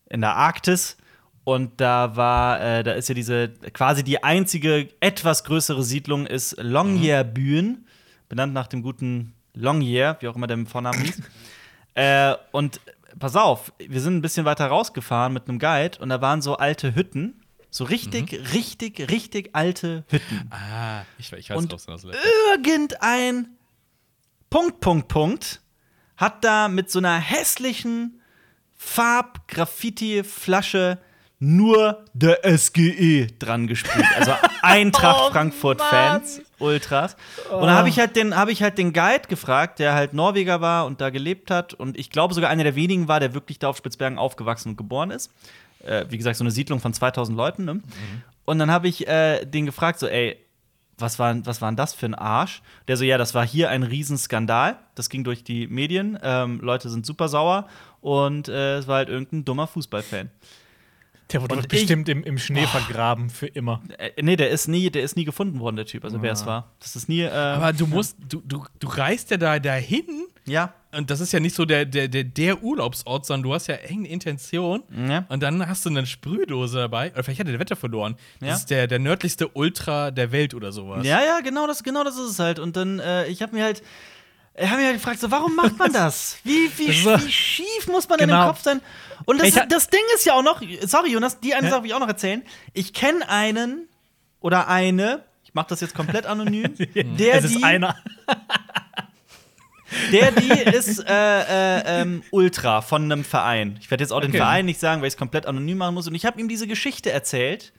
in der Arktis. Und da war, äh, da ist ja diese, quasi die einzige etwas größere Siedlung ist Longyearbyen, benannt nach dem guten Longyear, wie auch immer der Vornamen hieß. äh, und pass auf, wir sind ein bisschen weiter rausgefahren mit einem Guide und da waren so alte Hütten. So richtig, richtig, richtig alte Hütten. Ah, ich, ich weiß Und- was das Irgendein Punkt, Punkt, Punkt hat da mit so einer hässlichen Farb-Graffiti-Flasche nur der SGE dran gespielt. Also Eintracht Oh, Frankfurt-Fans, Ultras. Und da habe ich, halt den- hab ich halt den Guide gefragt, der halt Norweger war und da gelebt hat. Und ich glaube sogar einer der wenigen war, der wirklich da auf Spitzbergen aufgewachsen und geboren ist. Äh, wie gesagt, so eine Siedlung von 2000 Leuten. Ne? Und dann habe ich äh, den gefragt, so, ey, was war, was war denn das für ein Arsch? Der so, ja, das war hier ein Riesenskandal. Das ging durch die Medien. Ähm, Leute sind super sauer. Und äh, es war halt irgendein dummer Fußballfan. Der wurde Und bestimmt im, im Schnee vergraben für immer. Äh, nee, der ist nie, der ist nie gefunden worden, der Typ. Also wer es war. Das ist nie. Äh, Aber du musst, du, du, du reist ja da dahin ja. Und das ist ja nicht so der, der, der, der Urlaubsort, sondern du hast ja enge Intention Ja. und dann hast du eine Sprühdose dabei. Oder vielleicht hat er der Wetter verloren. Das Ja. ist der, der nördlichste Ultra der Welt oder sowas. Ja, ja, genau das, genau das ist es halt. Und dann, äh, ich habe mir halt. Ich habe mich halt gefragt, so, warum macht man das? Wie, wie, Das wie schief muss man in Genau. dem Kopf sein? Und das, das Ding ist ja auch noch, sorry Jonas, die eine Ja. Sache will ich auch noch erzählen. Ich kenne einen oder eine, ich mache das jetzt komplett anonym, der es ist die, einer. der die ist äh, äh, ähm, Ultra von einem Verein. Ich werde jetzt auch den Okay. Verein nicht sagen, weil ich es komplett anonym machen muss. Und ich habe ihm diese Geschichte erzählt.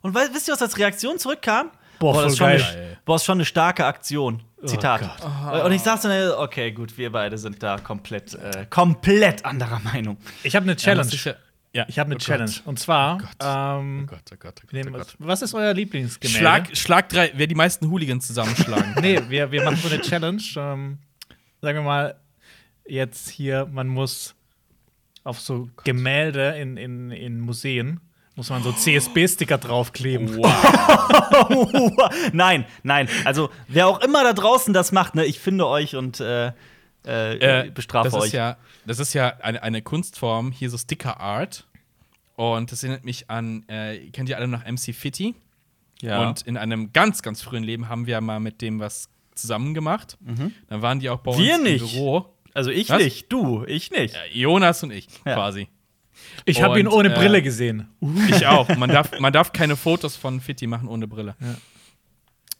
Und weil, wisst ihr, was als Reaktion zurückkam? Boah, das voll ist schon geil. eine, boah, ist schon eine starke Aktion. Zitat. Gott. Und ich saß dann, okay, gut, wir beide sind da komplett, äh, komplett anderer Meinung. Ich habe eine Challenge. das ja- ja. Ich habe eine Oh Gott. Challenge. Und zwar, Gott. ähm, Oh Gott, oh Gott, oh Gott, oh Gott. was ist euer Lieblingsgemälde? Schlag, Schlag drei, wer die meisten Hooligans zusammenschlagen. Nee, wir, wir machen so eine Challenge. Ähm, sagen wir mal, jetzt hier, man muss auf so Gemälde in, in, in Museen, muss man so CSB-Sticker draufkleben. nein, nein. Also, wer auch immer da draußen das macht, ne, ich finde euch und äh, äh, Äh, bestrafe das euch. Ist ja, das ist ja eine, eine Kunstform, hier so Sticker Art. Und das erinnert mich an, äh, kennt ihr alle noch MC Fitty? ja. Und in einem ganz, ganz frühen Leben haben wir mal mit dem was zusammen gemacht. Dann waren die auch bei uns Wir im nicht. Büro. also, ich Was? nicht, du, ich nicht. Ja, Jonas und ich, Ja. quasi. Ich habe ihn ohne äh, Brille gesehen. Ich auch. Man darf, man darf keine Fotos von Fitty machen ohne Brille.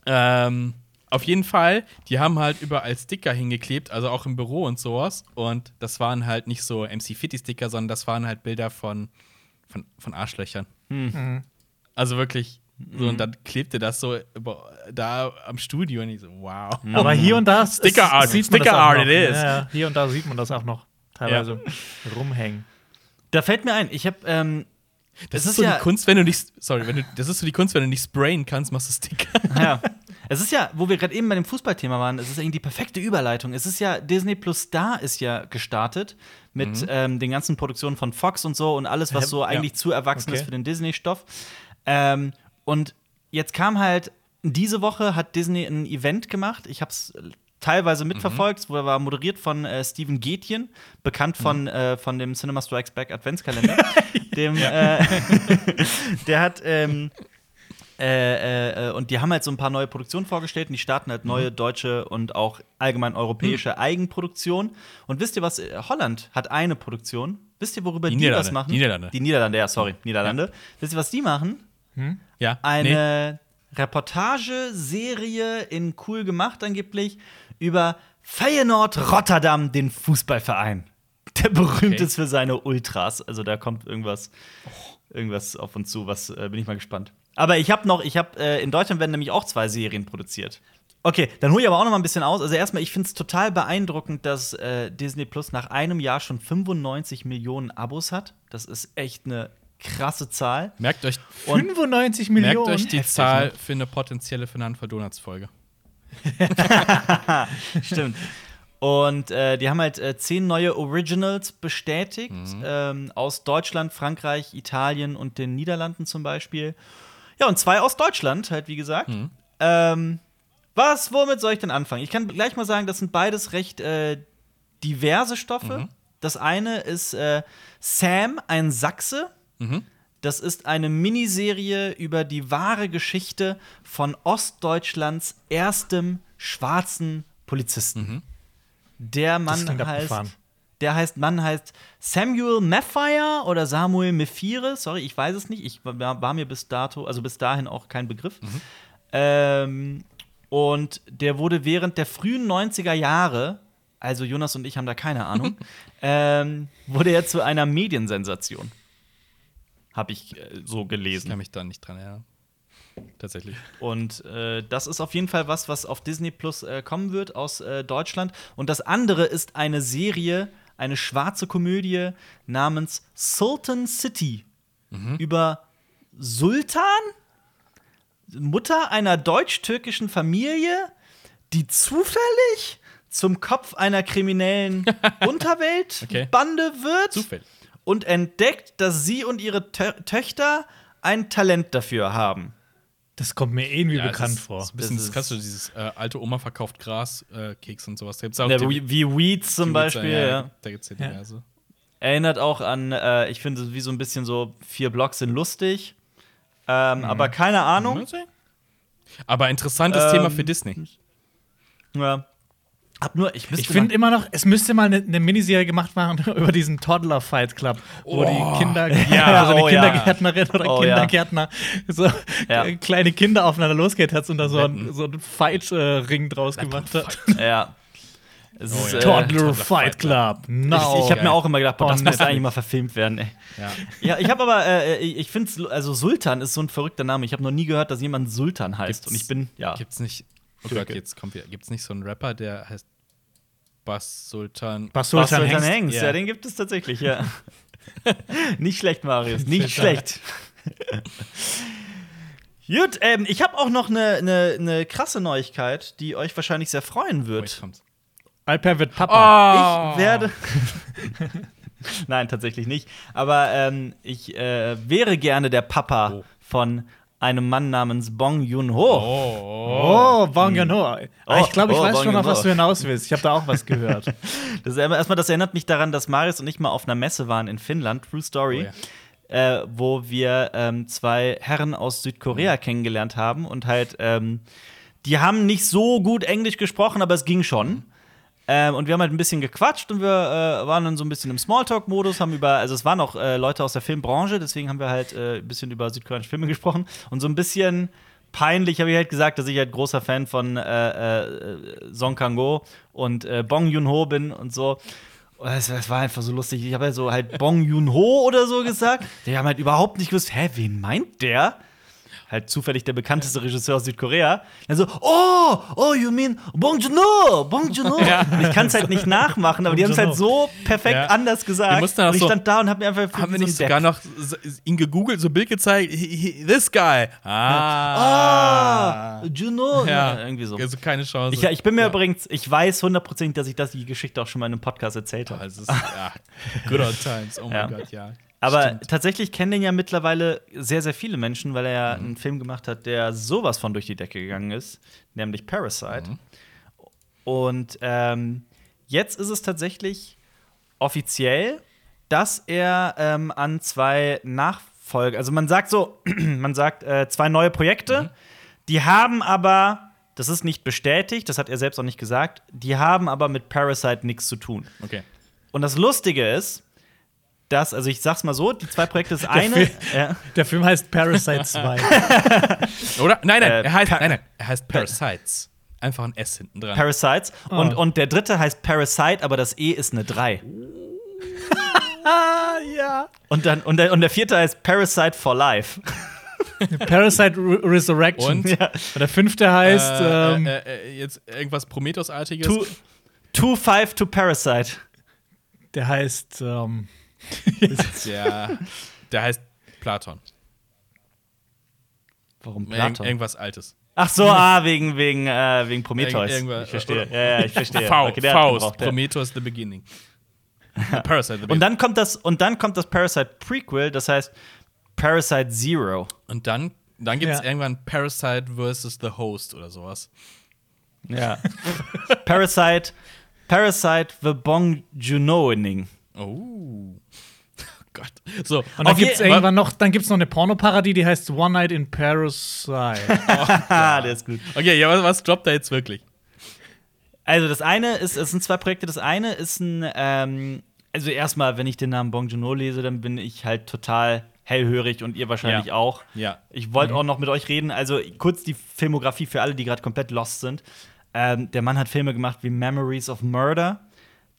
Ähm, auf jeden Fall, die haben halt überall Sticker hingeklebt, also auch im Büro und sowas. Und das waren halt nicht so MC Fitty-Sticker, sondern das waren halt Bilder von, von, von Arschlöchern. Mhm. Also wirklich. So, und dann klebte das so über, da am Studio und ich so, wow. Aber hier und da Sticker Art, sieht man Sticker das auch Art noch. it is. Ja, ja, hier und da sieht man das auch noch teilweise rumhängen. Da fällt mir ein, ich habe ähm, Das Es ist, so ja- die Kunst, wenn du nicht, sorry, wenn du, das ist so die Kunst, wenn du nicht sprayen kannst, machst du Sticker. ja. Es ist ja, wo wir gerade eben bei dem Fußballthema waren, es ist irgendwie die perfekte Überleitung. Es ist ja, Disney Plus Star ist ja gestartet mit ähm, den ganzen Produktionen von Fox und so und alles, was Ja, so ja. eigentlich zu erwachsen Okay. ist für den Disney-Stoff. Ähm, und jetzt kam halt, diese Woche hat Disney ein Event gemacht. Ich habe es teilweise mitverfolgt. Wurde- war moderiert von äh, Steven Gätjen, bekannt von, äh, von dem Cinema Strikes Back Adventskalender. dem, äh, der hat ähm, äh, äh, und die haben halt so ein paar neue Produktionen vorgestellt und die starten halt neue Mhm. deutsche und auch allgemein europäische Eigenproduktionen. Und wisst ihr was? Äh, Holland hat eine Produktion. Wisst ihr, worüber Die die, das machen? Die Niederlande. Die Niederlande, ja, sorry, Niederlande. Wisst ihr, was die machen? Ja. Nee. Eine Reportageserie in cool gemacht angeblich über Feyenoord Rotterdam, den Fußballverein. Der berühmt Okay. ist für seine Ultras. Also da kommt irgendwas, irgendwas auf uns zu, was äh, bin ich mal gespannt. Aber ich habe noch, ich habe äh, in Deutschland werden nämlich auch zwei Serien produziert. Okay, dann hole ich aber auch noch mal ein bisschen aus. Also erstmal, ich finde es total beeindruckend, dass äh, Disney Plus nach einem Jahr schon 95 Millionen Abos hat. Das ist echt eine krasse Zahl. Merkt euch, 95 merkt Millionen. euch die Heftig, Zahl ne? für eine potenzielle Fernand for Donuts Folge. Stimmt. Und äh, die haben halt äh, zehn neue Originals bestätigt ähm, aus Deutschland, Frankreich, Italien und den Niederlanden zum Beispiel. Ja, und zwei aus Deutschland, halt wie gesagt. Ähm, was, womit soll ich denn anfangen? Ich kann gleich mal sagen, das sind beides recht äh, diverse Stoffe. Das eine ist äh, Sam, ein Sachse. Das ist eine Miniserie über die wahre Geschichte von Ostdeutschlands erstem schwarzen Polizisten. Der Mann heißt, abgefahren. der heißt, Mann heißt Samuel Maffire oder Samuel Mephire. Sorry, ich weiß es nicht. Ich war, mir bis dato, also bis dahin auch kein Begriff. Ähm, und der wurde während der frühen 90er Jahre, also Jonas und ich haben da keine Ahnung, ähm, wurde er zu einer Mediensensation. Habe ich äh, so Ich gelesen. kann mich da nicht dran erinnern. Tatsächlich. Und äh, das ist auf jeden Fall was, was auf Disney Plus äh, kommen wird aus äh, Deutschland. Und das andere ist eine Serie, eine schwarze Komödie namens Sultan City über Sultan, Mutter einer deutsch-türkischen Familie, die zufällig zum Kopf einer kriminellen Okay. Unterweltbande wird Zufällig. Und entdeckt, dass sie und ihre Tö Töchter ein Talent dafür haben. Das kommt mir irgendwie Ja, bekannt ist, vor. Das ist ein bisschen, Das das kannst du dieses äh, alte Oma verkauft Gras, äh, Keks und sowas. Da gibt's auch Ja, wie, wie Weeds zum Beispiel. Witze, Ja. Da gibt's ja Ja. diverse. Erinnert auch an, äh, ich finde, wie so ein bisschen so, vier Blocks sind lustig. Ähm, Aber keine Ahnung. Aber interessantes Ähm, Thema für Disney. Ja. Hab nur, ich Ich finde immer noch, es müsste mal eine, eine Miniserie gemacht werden über diesen Toddler Fight Club, wo die Kinder, Ja, also eine oh ja. Kindergärtnerin oder Oh ja. Kindergärtner so Ja. äh, kleine Kinder aufeinander losgeht hat und da so ein, so ein Fight-Ring draus gemacht hat. Ja. Oh ist, ja. äh, Toddler Toddler Fight Fight Club. Ich, Now. ich habe mir auch immer gedacht, boah, Oh, das müsste eigentlich mal verfilmt werden. Ey. Ja. Ja, ich habe aber, äh, ich ich finde, also Sultan ist so ein verrückter Name. Ich habe noch nie gehört, dass jemand Sultan heißt. Und ich bin, ja. Gibt's nicht. Oh. Gott, jetzt kommt wieder. Gibt's nicht so einen Rapper, der heißt Bass Sultan? Bas Sultan, Sultan Sultan Hengst. Hengst, ja. Ja. den gibt es tatsächlich, ja. nicht schlecht, Marius, nicht schlecht. Gut, ähm, ich habe auch noch eine ne, ne krasse Neuigkeit, die euch wahrscheinlich sehr freuen Oh, wird. kommt's. Alper wird Papa. Ich werde. Nein, tatsächlich nicht. Aber ähm, ich äh, wäre gerne der Papa Oh. von einem Mann namens Bong Joon-ho. Oh, Oh, Bong Joon-ho. Ah, Oh, ich glaube, ich oh, weiß Bong schon, auf was du hinaus willst. Ich habe da auch was gehört. Das erstmal, das erinnert mich daran, dass Marius und ich mal auf einer Messe waren in Finnland, True Story, äh, wo wir ähm, zwei Herren aus Südkorea kennengelernt haben und halt, ähm, die haben nicht so gut Englisch gesprochen, aber es ging schon. Ähm, und wir haben halt ein bisschen gequatscht und wir äh, waren dann so ein bisschen im Smalltalk-Modus, haben über, also es waren auch äh, Leute aus der Filmbranche, deswegen haben wir halt äh, ein bisschen über südkoreanische Filme gesprochen und so ein bisschen peinlich habe ich halt gesagt, dass ich halt großer Fan von äh, äh, Song Kang-go und äh, Bong Joon-ho bin und so. Es war einfach so lustig. Ich habe halt so halt Bong Joon-ho oder so gesagt. Die haben halt überhaupt nicht gewusst, hä, wen meint der? Halt zufällig der bekannteste Regisseur aus Südkorea. Dann so, oh, oh, you mean Bong Joon-ho, Bong Joon-ho. Und Ich kann es halt nicht nachmachen, aber die haben es halt so perfekt Ja. anders gesagt. Und ich so- stand da und hab mir einfach Haben wir nicht sogar noch ihn gegoogelt, so ein Bild gezeigt? This guy. Ah, Ah. Juno. Ja, irgendwie so. Also keine Chance. Ich, ich bin mir ja. übrigens, ich weiß hundertprozentig, dass ich das die Geschichte auch schon mal in einem Podcast erzählt habe. Also, ja, good old times. Oh mein Ja. Gott, ja. Aber Stimmt. tatsächlich kennen den ja mittlerweile sehr, sehr viele Menschen, weil er ja Mhm. einen Film gemacht hat, der sowas von durch die Decke gegangen ist, nämlich Parasite. Mhm. Und ähm, jetzt ist es tatsächlich offiziell, dass er ähm, an zwei Nachfolge, also man sagt so, man sagt äh, zwei neue Projekte, Mhm. die haben aber, das ist nicht bestätigt, das hat er selbst auch nicht gesagt, die haben aber mit Parasite nichts zu tun. Okay. Und das Lustige ist, dass, also ich sag's mal so, die zwei Projekte, das eine, Film- ja, Der Film heißt Parasite 2. Oder? Nein, nein, Äh, er heißt, nein, nein, er heißt Parasites. Einfach ein S hinten dran. Parasites. Oh. Und, und der dritte heißt Parasite, aber das E ist eine 3. ah, ja. Und, dann, und, der, und der vierte heißt Parasite for Life. Parasite Re Resurrection. Und? Ja. Und der fünfte heißt. äh, ähm, äh, äh, jetzt irgendwas Prometheus-artiges. Two, two Five to Parasite. der heißt. Ähm, Der, der heißt Platon. Warum Platon? irgendwas Altes. Ach so, ah, wegen, wegen, äh, wegen Prometheus. Irgend- irgendwas- ich verstehe. Ja, ja, ich verstehe. Fa Okay, Faust, ja. Prometheus the Beginning. Parasite the Und dann kommt das, und dann kommt das Parasite Prequel, das heißt Parasite Zero. Und dann, dann gibt es Ja. irgendwann Parasite versus the Host oder sowas. Ja. Parasite, Parasite the Bong Junoing. Oh. Gott. So, und dann gibt es irgendwann noch, dann gibt's noch eine Pornoparodie, die heißt One Night in Parasite. Ah, der ist gut. Okay, ja, was, was droppt da jetzt wirklich? Also das eine ist, es sind zwei Projekte. Das eine ist ein, ähm, also erstmal, wenn ich den Namen Bong Joon-ho lese, dann bin ich halt total hellhörig und ihr wahrscheinlich Ja. auch. Ja. Ich wollte auch noch mit euch reden. Also kurz die Filmografie für alle, die gerade komplett lost sind. Ähm, der Mann hat Filme gemacht wie Memories of Murder.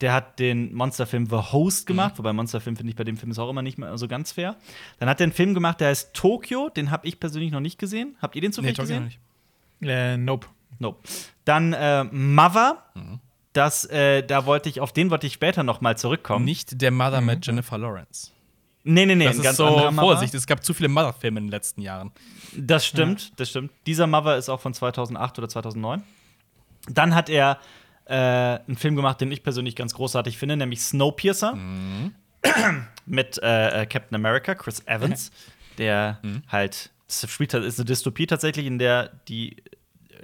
Der hat den Monsterfilm The Host gemacht, wobei Monsterfilm finde ich bei dem Film ist auch immer nicht mehr so ganz fair. Dann hat er einen Film gemacht, der heißt Tokyo. Den habe ich persönlich noch nicht gesehen. Habt ihr den zufällig Tokyo gesehen? noch nicht. äh, nope. Nope. Dann äh, Mother. Das, äh, da wollte ich, auf den wollte ich später noch mal zurückkommen. Nicht der Mother mit Jennifer Lawrence. nee, nee, nee, Das ein ist ganz so. Vorsicht, es gab zu viele Mother-Filme in den letzten Jahren. Das stimmt, das stimmt. Dieser Mother ist auch von 2008 oder 2009. Dann hat er äh, einen Film gemacht, den ich persönlich ganz großartig finde, nämlich Snowpiercer mit äh, äh, Captain America, Chris Evans, der halt das spielt halt ist eine Dystopie tatsächlich, in der die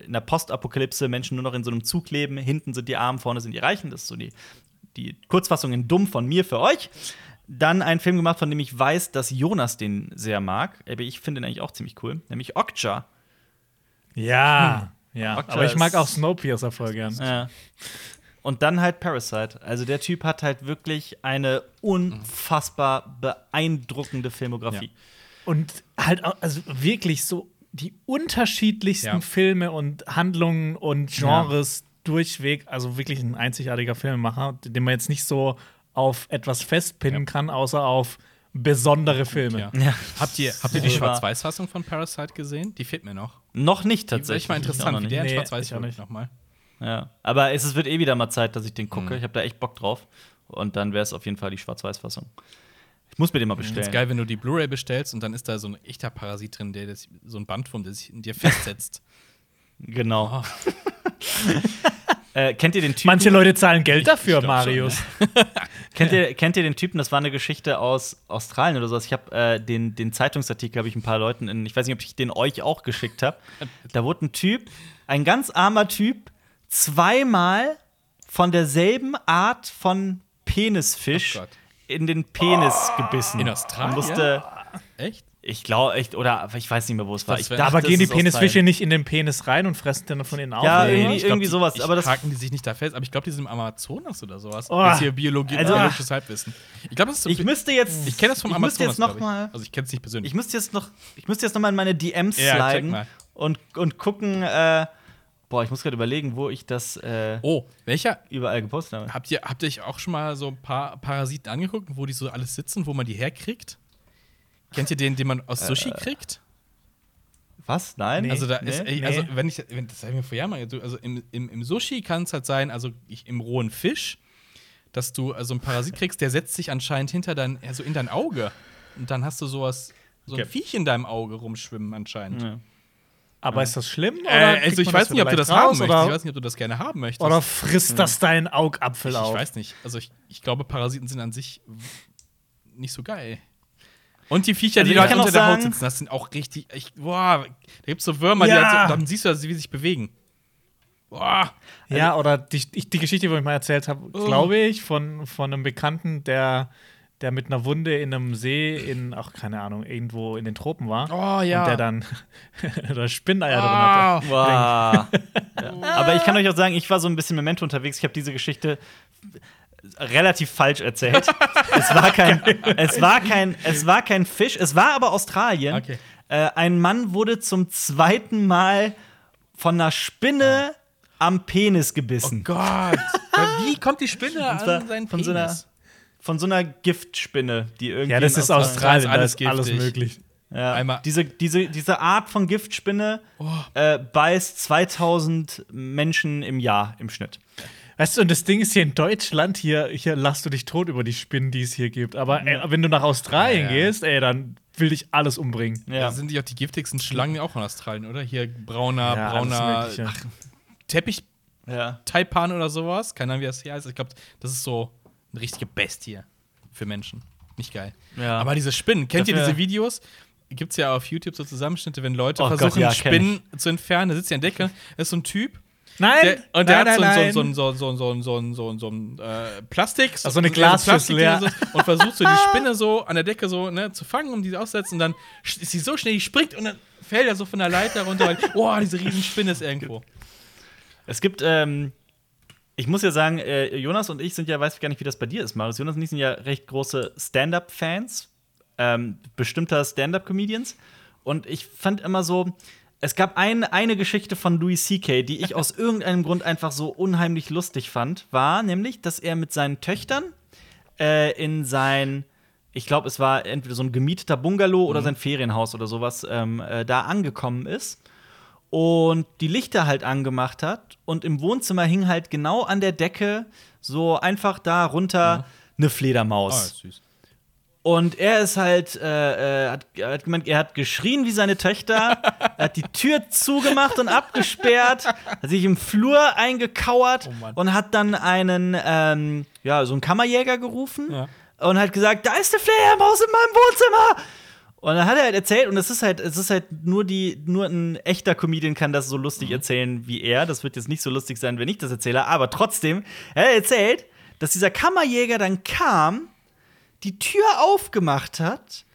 in der Postapokalypse Menschen nur noch in so einem Zug leben. Hinten sind die Armen, vorne sind die Reichen. Das ist so die, die Kurzfassung in dumm von mir für euch. Dann einen Film gemacht, von dem ich weiß, dass Jonas den sehr mag. Aber ich finde den eigentlich auch ziemlich cool, nämlich Okja. Ja. Ja. Okja Aber ich mag auch Snowpiercer voll gern. Ja. Und dann halt Parasite. Also der Typ hat halt wirklich eine unfassbar beeindruckende Filmografie. Und halt auch, also wirklich so die unterschiedlichsten Ja. Filme und Handlungen und Genres durchweg. Also wirklich ein einzigartiger Filmemacher, den man jetzt nicht so auf etwas festpinnen Ja. kann, außer auf besondere Filme. Ja. Ja. Habt ihr, habt ihr die Schwarz-Weiß-Fassung von Parasite gesehen? Die fehlt mir noch. Noch nicht tatsächlich. ich mal interessant, noch wie nicht. der in Schwarz-Weiß ich auch nicht. nochmal. Ja. Aber es, es wird eh wieder mal Zeit, dass ich den gucke. Ich habe da echt Bock drauf. Und dann wäre es auf jeden Fall die Schwarz-Weiß-Fassung. Ich muss mir den mal Das bestellen. ist geil, wenn du die Blu-ray bestellst und dann ist da so ein echter Parasit drin, der das, so ein Bandwurm, der sich in dir festsetzt. Genau. Oh. Äh, kennt ihr den Typen? Manche Leute zahlen Geld dafür, Marius. Kennt ihr, kennt ihr den Typen? Das war eine Geschichte aus Australien oder sowas. Ich habe äh, den, den Zeitungsartikel habe ich ein paar Leuten in, ich weiß nicht, ob ich den euch auch geschickt habe. Da wurde ein Typ, ein ganz armer Typ, zweimal von derselben Art von Penisfisch Oh in den Penis gebissen. In Australien? Und musste, Echt? Ich glaube, echt, oder ich weiß nicht mehr, wo es war. Ich dachte, Aber gehen die Penisfische nicht in den Penis rein und fressen den von innen auf? Ja, oder? irgendwie- die- sowas, aber das- haken die sich nicht da fest, aber ich glaube, die sind im Amazonas oder sowas. Oh. Das ist hier Biologie, Also- biologisches Halbwissen. Ich glaube, das ist so Ich müsste jetzt. Ich kenne das vom ich müsste Amazonas. jetzt noch mal. Also ich kenne es nicht persönlich. Ich müsste jetzt noch, ich müsste jetzt noch mal in meine DMs Ja, sliden und, und gucken. Äh, boah, ich muss gerade überlegen, wo ich das äh, oh, welcher? überall gepostet habe. Habt ihr, habt ihr euch auch schon mal so ein paar Parasiten angeguckt, wo die so alles sitzen, wo man die herkriegt? Kennt ihr den, den man aus Sushi kriegt? Was? Nein? Nee. Also da ist, nee. also wenn ich, wenn, das habe ich mir vor Jahren mal, also also im, im, im Sushi kann es halt sein, also ich, im rohen Fisch, dass du also einen Parasit kriegst, der setzt sich anscheinend hinter dein, also in dein Auge. Und dann hast du sowas, so ein Okay. Viech in deinem Auge rumschwimmen anscheinend. Ja. Aber ist das schlimm? Äh, also ich weiß nicht, ob du das haben möchtest. Ich weiß nicht, ob du das gerne haben möchtest. oder frisst das deinen Augapfel ich, auf? ich weiß nicht. Also ich, ich glaube, Parasiten sind an sich nicht so geil. Und die Viecher, Also die ich halt unter auch der Haut sitzen, das sind auch richtig. Ich, boah, da gibt's so Würmer, die Ja. halt so, dann siehst du, dass sie wie sich bewegen. Boah. Ja, oder die, ich, die Geschichte, die ich mal erzählt habe, Oh. glaube ich, von, von einem Bekannten, der, der mit einer Wunde in einem See in, ach, keine Ahnung, irgendwo in den Tropen war. Oh ja. Und der dann da Spinneier drin hatte. Wow. ja. Aber ich kann euch auch sagen, ich war so ein bisschen Memento unterwegs. Ich habe diese Geschichte relativ falsch erzählt. es, war kein, es, war kein, es war kein Fisch, es war aber Australien. Okay. Äh, ein Mann wurde zum zweiten Mal von einer Spinne am Penis Oh gebissen. Gott. Wie kommt die Spinne an seinen von Penis? so einer von so einer Giftspinne, die irgendwie Ja, das ist Australien, da alles ist alles giftig. möglich. Ja, Einmal- diese, diese, diese Art von Giftspinne Oh. äh, beißt 2000 Menschen im Jahr im Schnitt. Weißt du, und das Ding ist hier in Deutschland, hier, hier lachst du dich tot über die Spinnen, die es hier gibt. Aber ey, wenn du nach Australien Ja, ja. gehst, ey, dann will dich alles umbringen. Ja. Da sind die auch die giftigsten Schlangen auch in Australien, oder? Hier brauner, Ja, brauner Mögliche. Teppich ja. Taipan oder sowas. Keine Ahnung, wie das hier heißt. Ich glaube, das ist so eine richtige Bestie für Menschen. Nicht geil. Ja. Aber diese Spinnen, kennt ihr Dafür- diese Videos? Gibt es ja auf YouTube so Zusammenschnitte, wenn Leute Oh Gott, versuchen, ja, kenn Spinnen zu entfernen. Da sitzt ja der Decke, da ist so ein Typ. Nein! Der, und der nein, hat nein, so, nein. so, so, so, so, so, so, so, so ein äh, Plastik. Ach, so eine so Glasschüssel, Plastikding ja. so, und versucht so die Spinne so an der Decke so ne, zu fangen, um die auszusetzen. Und dann ist sie so schnell, die springt und dann fällt er so von der Leiter runter, weil, oh, diese riesen Spinne ist irgendwo. Es gibt, ähm, ich muss ja sagen, äh, Jonas und ich sind ja, weiß ich gar nicht, wie das bei dir ist, Marius. Jonas und ich sind ja recht große Stand-up-Fans ähm, bestimmter Stand-up-Comedians. Und ich fand immer so, es gab ein, eine Geschichte von Louis C.K., die ich aus irgendeinem Grund einfach so unheimlich lustig fand, war nämlich, dass er mit seinen Töchtern äh, in sein, ich glaube, es war entweder so ein gemieteter Bungalow oder sein Ferienhaus oder sowas, ähm, äh, da angekommen ist und die Lichter halt angemacht hat und im Wohnzimmer hing halt genau an der Decke so einfach da runter eine Fledermaus. Ah, süß. Und er ist halt, äh, äh, hat, er hat gemeint, er hat geschrien wie seine Töchter, er hat die Tür zugemacht und abgesperrt, hat sich im Flur eingekauert Oh und hat dann einen, ähm, ja, so einen Kammerjäger gerufen Ja. und hat gesagt, da ist eine Fledermaus in meinem Wohnzimmer. Und dann hat er halt erzählt, und es ist halt, es ist halt nur die, nur ein echter Comedian kann das so lustig erzählen wie er. Das wird jetzt nicht so lustig sein, wenn ich das erzähle, aber trotzdem, er hat erzählt, dass dieser Kammerjäger dann kam, die Tür aufgemacht hat,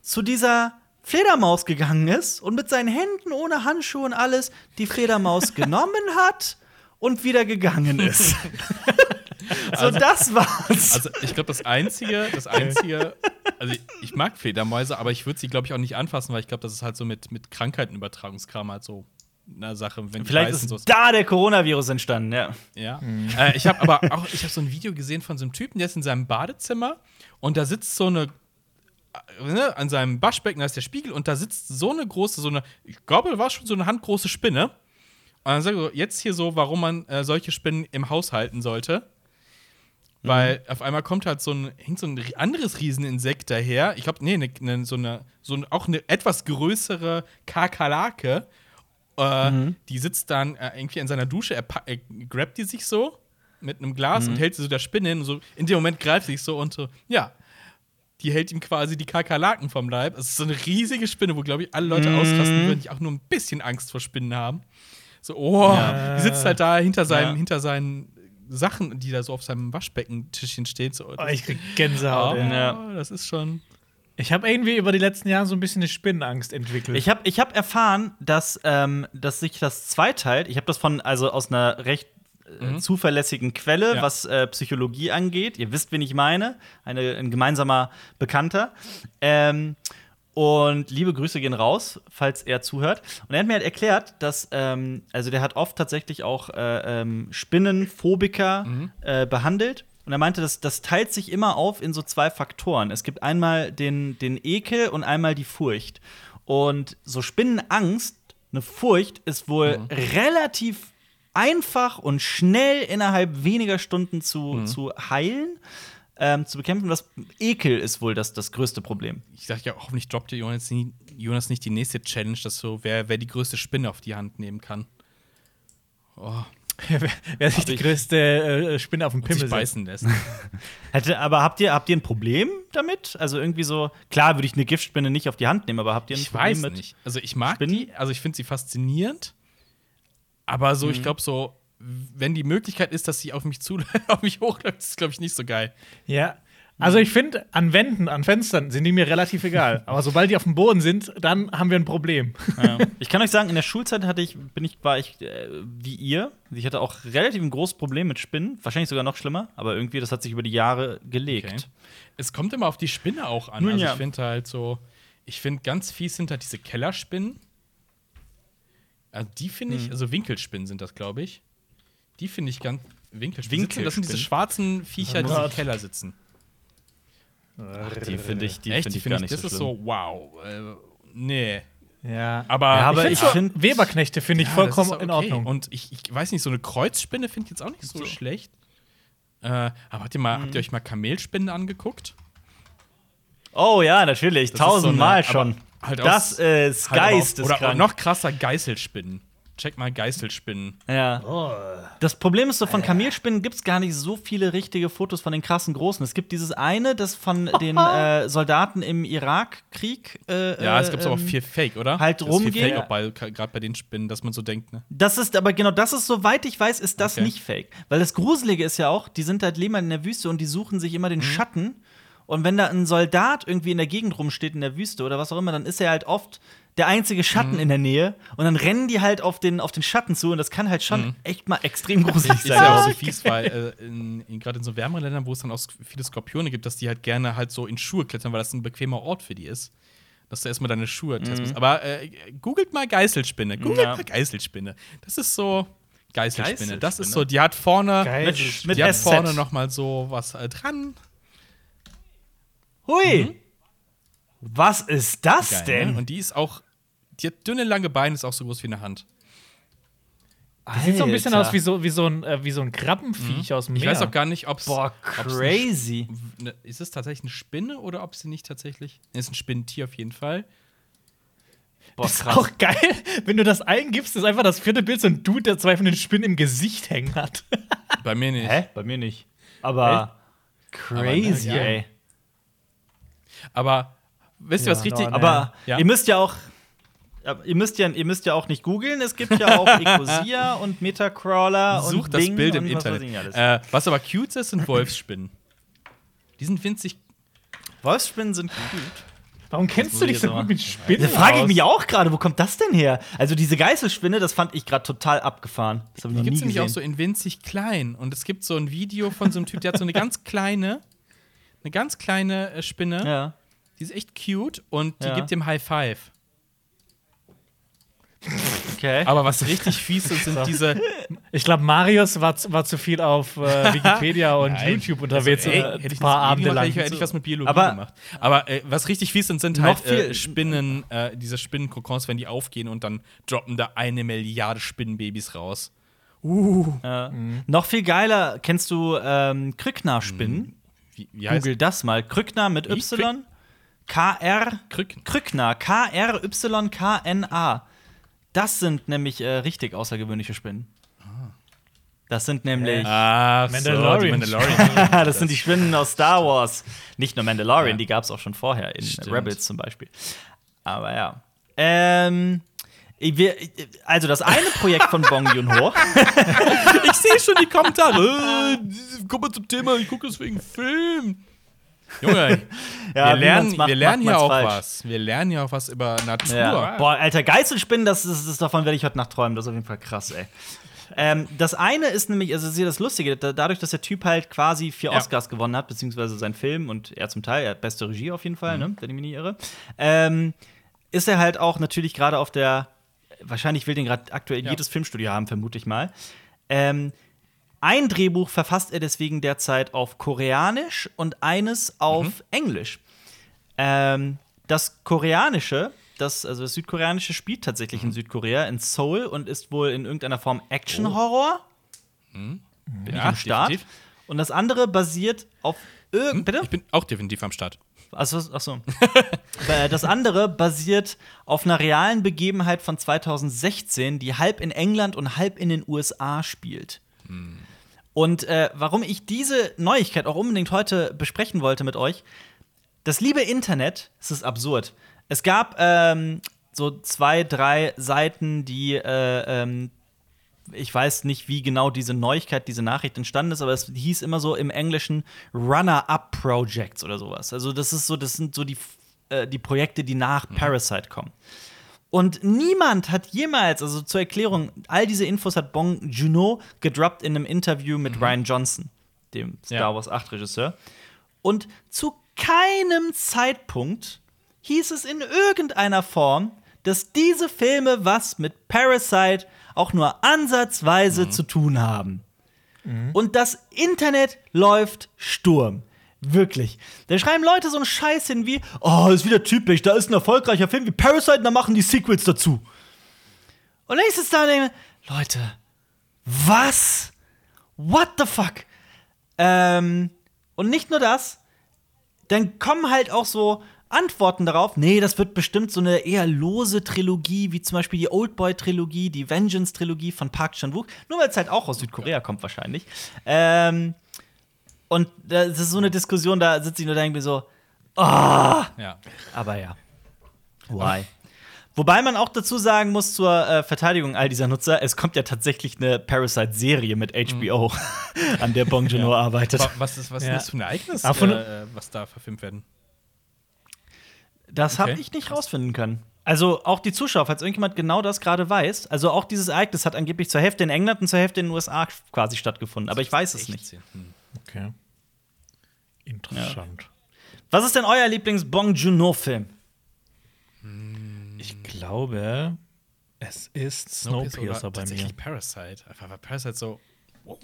zu dieser Fledermaus gegangen ist und mit seinen Händen ohne Handschuhe und alles die Fledermaus genommen hat und wieder gegangen ist. so, das war's. Also ich glaube, das Einzige, das Einzige, also ich, ich mag Fledermäuse, aber ich würde sie, glaube ich, auch nicht anfassen, weil ich glaube, das ist halt so mit, mit Krankheitenübertragungskram halt so eine Sache. Vielleicht ist so da der Coronavirus entstanden, ja. Ja. Äh, ich habe aber auch, ich habe so ein Video gesehen von so einem Typen, der ist in seinem Badezimmer und da sitzt so eine ne, an seinem Waschbecken, da ist der Spiegel und da sitzt so eine große, so eine, ich glaube, war schon so eine handgroße Spinne. Und dann sag ich so, jetzt hier so, warum man äh, solche Spinnen im Haus halten sollte. Weil auf einmal kommt halt so ein, hängt so ein anderes Rieseninsekt daher. Ich glaube, nee, ne, ne, so eine, so ein, auch eine etwas größere Kakerlake. Äh, Die sitzt dann äh, irgendwie in seiner Dusche, er, er grabt die sich so mit einem Glas und hält sie so der Spinne hin. Und so, in dem Moment greift sie sich so und so, ja. Die hält ihm quasi die Kakerlaken vom Leib. Es ist so eine riesige Spinne, wo, glaube ich, alle Leute ausrasten würden, die auch nur ein bisschen Angst vor Spinnen haben. So, oh, die sitzt halt da hinter seinen, Ja. hinter seinen Sachen, die da so auf seinem Waschbeckentischchen steht. So, Oh, ich krieg Gänsehaut. oh. Ja. das ist schon. Ich habe irgendwie über die letzten Jahre so ein bisschen eine Spinnenangst entwickelt. Ich habe ich hab erfahren, dass, ähm, dass sich das zweiteilt. Ich habe das von, also aus einer recht äh, zuverlässigen Quelle, Ja. was äh, Psychologie angeht. Ihr wisst, wen ich meine. Eine, ein gemeinsamer Bekannter. Ähm, und liebe Grüße gehen raus, falls er zuhört. Und er hat mir halt erklärt, dass, ähm, also der hat oft tatsächlich auch äh, ähm, Spinnenphobiker äh, behandelt. Und er meinte, das, das teilt sich immer auf in so zwei Faktoren. Es gibt einmal den, den Ekel und einmal die Furcht. Und so Spinnenangst, eine Furcht, ist wohl relativ einfach und schnell innerhalb weniger Stunden zu, zu heilen, ähm, zu bekämpfen. Das Ekel ist wohl das, das größte Problem. Ich sag ja, hoffentlich droppt ihr Jonas, Jonas nicht die nächste Challenge, dass so, wer, wer die größte Spinne auf die Hand nehmen kann. Oh, wer, wer sich die größte äh, Spinne auf den sich Pimmel setzt. beißen lässt. Hätte, aber habt ihr, habt ihr ein Problem damit? Also irgendwie so, klar würde ich eine Giftspinne nicht auf die Hand nehmen, aber habt ihr ein Ich Problem weiß mit? nicht. Also ich mag Spinnen? die, also ich finde sie faszinierend. Aber so, Mhm. ich glaube so, wenn die Möglichkeit ist, dass sie auf mich zu, auf mich hochläuft, ist glaube ich nicht so geil. Ja. Also ich finde, an Wänden, an Fenstern sind die mir relativ egal. Aber sobald die auf dem Boden sind, dann haben wir ein Problem. Ja. Ich kann euch sagen, in der Schulzeit hatte ich, bin ich, war ich äh, wie ihr. Ich hatte auch relativ ein großes Problem mit Spinnen. Wahrscheinlich sogar noch schlimmer, aber irgendwie, das hat sich über die Jahre gelegt. Okay. Es kommt immer auf die Spinne auch an. Nun also ja. ich finde halt so, ich finde ganz fies sind halt diese Kellerspinnen. Also die finde Hm. ich, also Winkelspinnen sind das, glaube ich. Die finde ich ganz Winkelspinnen. sitzen- Das sind diese Winkelspinnen? schwarzen Viecher, die im. Keller sitzen. Die finde ich, die Echt, finde die ich gar ich, nicht das so ist schlimm. so, wow. Äh, nee. Ja. Aber, Ja, aber ich finde find- Weberknechte finde ich Ja, vollkommen das ist in okay. Ordnung. Und ich, ich weiß nicht, so eine Kreuzspinne finde ich jetzt auch nicht so, So. schlecht. Äh, aber habt ihr, mal, Mhm. habt ihr euch mal Kamelspinnen angeguckt? Oh ja, natürlich. Das ist so Tausendmal eine- schon. Halt das aus- ist Halt aber auch- geisteskrank. Oder, oder noch krasser, Geißelspinnen. Check mal Geißelspinnen. Ja. Das Problem ist so, von Kamelspinnen gibt es gar nicht so viele richtige Fotos von den krassen Großen. Es gibt dieses eine, das von den äh, Soldaten im Irakkrieg. Äh, Ja, es gibt aber ähm, viel Fake, oder? halt Das ist viel rumgehen. Fake auch bei- gerade bei den Spinnen, dass man so denkt, ne? Das ist aber genau das ist, soweit ich weiß, ist das Okay. nicht fake. Weil das Gruselige ist ja auch, die sind halt leben halt in der Wüste und die suchen sich immer den Mhm. Schatten. Und wenn da ein Soldat irgendwie in der Gegend rumsteht, in der Wüste oder was auch immer, dann ist er halt oft der einzige Schatten Mhm. in der Nähe. Und dann rennen die halt auf den, auf den Schatten zu und das kann halt schon echt mal extrem gruselig Ist sein. ja auch so fies, weil äh, in, in, gerade in so wärmeren Ländern, wo es dann auch viele Skorpione gibt, dass die halt gerne halt so in Schuhe klettern, weil das ein bequemer Ort für die ist. Dass du erstmal deine Schuhe testen musst. Aber äh, googelt mal Geißelspinne. Googelt Mhm. Ja. mal Geißelspinne. Das ist so. Geißelspinne. Das ist Geißelspinne? so, die hat vorne. Geil. mit die hat vorne noch mal so was äh, dran. Hui! Was ist das Geil, denn? ne? Und die ist auch. Die hat dünne, lange Beine, ist auch so groß wie eine Hand. Das sieht so ein bisschen Alter. aus wie so, wie so ein, äh, wie so ein Krabbenviech aus dem Ich Meer. weiß auch gar nicht, ob es. Boah, crazy. Ne, ist es tatsächlich eine Spinne oder ob sie nicht tatsächlich. Ne, ist ein Spinnentier auf jeden Fall. Boah, ist auch geil, wenn du das eingibst, ist einfach das vierte Bild so ein Dude, der zwei von den Spinnen im Gesicht hängen hat. Bei mir nicht. Hä? Bei mir nicht. Aber crazy, Aber, ne, ja. ey. Aber wisst ihr, Ja, was richtig. no, Aber Ja. ihr müsst ja auch. Ihr müsst, ja, ihr müsst ja auch nicht googeln, es gibt ja auch Ecosia und Metacrawler und Sucht das Bing Bild im was Internet. alles. Äh, was aber cute ist, sind Wolfsspinnen. Die sind winzig. Wolfsspinnen sind gut. Warum kennst du dich so gut mit Spinnen? Da frage ich mich auch gerade, wo kommt das denn her? Also diese Geißelspinne, das fand ich gerade total abgefahren. Das habe ich Die gibt es nämlich auch so in winzig klein. Und es gibt so ein Video von so einem Typ, der hat so eine ganz kleine, eine ganz kleine äh, Spinne. ja. Die ist echt cute und die Ja. gibt dem High Five. Okay. Aber was richtig fies ist, sind diese. Ich glaube, Marius war, zu- war zu viel auf äh, Wikipedia und Nein. YouTube unterwegs. Ey, äh, hätte ich ein paar das Abende gemacht, lang. hätte ich, hätte ich was mit Biologie Aber- gemacht. Aber äh, was richtig fies sind, sind Noch halt viel- äh, Spinnen, äh, diese Spinnenkokons, wenn die aufgehen und dann droppen da eine Milliarde Spinnenbabys raus. Ja. Noch viel geiler, kennst du ähm, Krückner-Spinnen? Wie, wie heißt Google das mal. Krückner mit Wie? Y. K-R. Krückner. K-R-Y-K-N-A. Das sind nämlich äh, richtig außergewöhnliche Spinnen. Das sind nämlich. Ah, Mandalorian. So, die Mandalorian. das sind die Spinnen aus Star Wars. Nicht nur Mandalorian, die gab es auch schon vorher in Stimmt. Rebels zum Beispiel. Aber ja. Ähm, wir, also das eine Projekt von Bong Joon-ho. ich sehe schon die Kommentare. Äh, Komm mal zum Thema, ich gucke deswegen Film. Junge, Ja, wir lernen, macht, wir lernen hier auch falsch. was. Wir lernen hier auch was über Natur. Ja. Boah, alter, Geißelspinnen, das ist, das, davon werde ich heute Nacht träumen. Das ist auf jeden Fall krass, ey. Ähm, das eine ist nämlich, also sehe das Lustige, da, dadurch, dass der Typ halt quasi vier Ja. Oscars gewonnen hat, beziehungsweise sein Film und er zum Teil, er hat beste Regie auf jeden Fall, ne, wenn ich mich nicht irre, ähm, ist er halt auch natürlich gerade auf der, wahrscheinlich will den gerade aktuell Ja. jedes Filmstudio haben, vermute ich mal. Ähm, ein Drehbuch verfasst er deswegen derzeit auf Koreanisch und eines auf Englisch. Ähm, das Koreanische, das, also das Südkoreanische spielt tatsächlich in Südkorea, in Seoul und ist wohl in irgendeiner Form Action-Horror. Bin ich Ja, am Start. definitiv. Und das andere basiert auf irgend. Bitte? Ich bin auch definitiv am Start. Achso, achso. Äh, das andere basiert auf einer realen Begebenheit von 2016, die halb in England und halb in den USA spielt. Und äh, warum ich diese Neuigkeit auch unbedingt heute besprechen wollte mit euch, das liebe Internet, es ist absurd. Es gab ähm, so zwei, drei Seiten, die äh, ähm, ich weiß nicht, wie genau diese Neuigkeit, diese Nachricht entstanden ist, aber es hieß immer so im Englischen Runner-Up-Projects oder sowas. Also, das ist so, das sind so die, äh, die Projekte, die nach Parasite kommen. Und niemand hat jemals, also zur Erklärung, all diese Infos hat Bong Joon-ho gedroppt in einem Interview mit Ryan Johnson, dem Star Ja. Wars 8 Regisseur. Und zu keinem Zeitpunkt hieß es in irgendeiner Form, dass diese Filme was mit Parasite auch nur ansatzweise zu tun haben. Und das Internet läuft Sturm. Wirklich. Da schreiben Leute so einen Scheiß hin wie: Oh, ist wieder typisch, da ist ein erfolgreicher Film wie Parasite, und da machen die Sequels dazu. Und dann ist es da und denke, Leute, was? What the fuck? Ähm, und nicht nur das, dann kommen halt auch so Antworten darauf. Nee, das wird bestimmt so eine eher lose Trilogie, wie zum Beispiel die Oldboy-Trilogie, die Vengeance-Trilogie von Park Chan-wook. Nur weil es halt auch aus Südkorea kommt, wahrscheinlich. Ähm, und das ist so eine Diskussion, da sitze ich nur da irgendwie so, ah, Ja. aber ja. Why? Wobei man auch dazu sagen muss zur äh, Verteidigung all dieser Nutzer, es kommt ja tatsächlich eine Parasite-Serie mit HBO, an der Bong Joon-ho arbeitet. Wa- Was ist, was Ja. ist das für ein Ereignis, von- äh, was da verfilmt werden? Das habe Okay. ich nicht rausfinden können. Also auch die Zuschauer, falls irgendjemand genau das gerade weiß, also auch dieses Ereignis hat angeblich zur Hälfte in England und zur Hälfte in den USA quasi stattgefunden, aber ich weiß es nicht. 16. Hm. Okay. Interessant. Was ist denn euer Lieblings-Bong Joon-ho-Film? Ich glaube, es ist Snowpiercer oder bei mir. tatsächlich Parasite. Einfach weil Parasite so. Wow,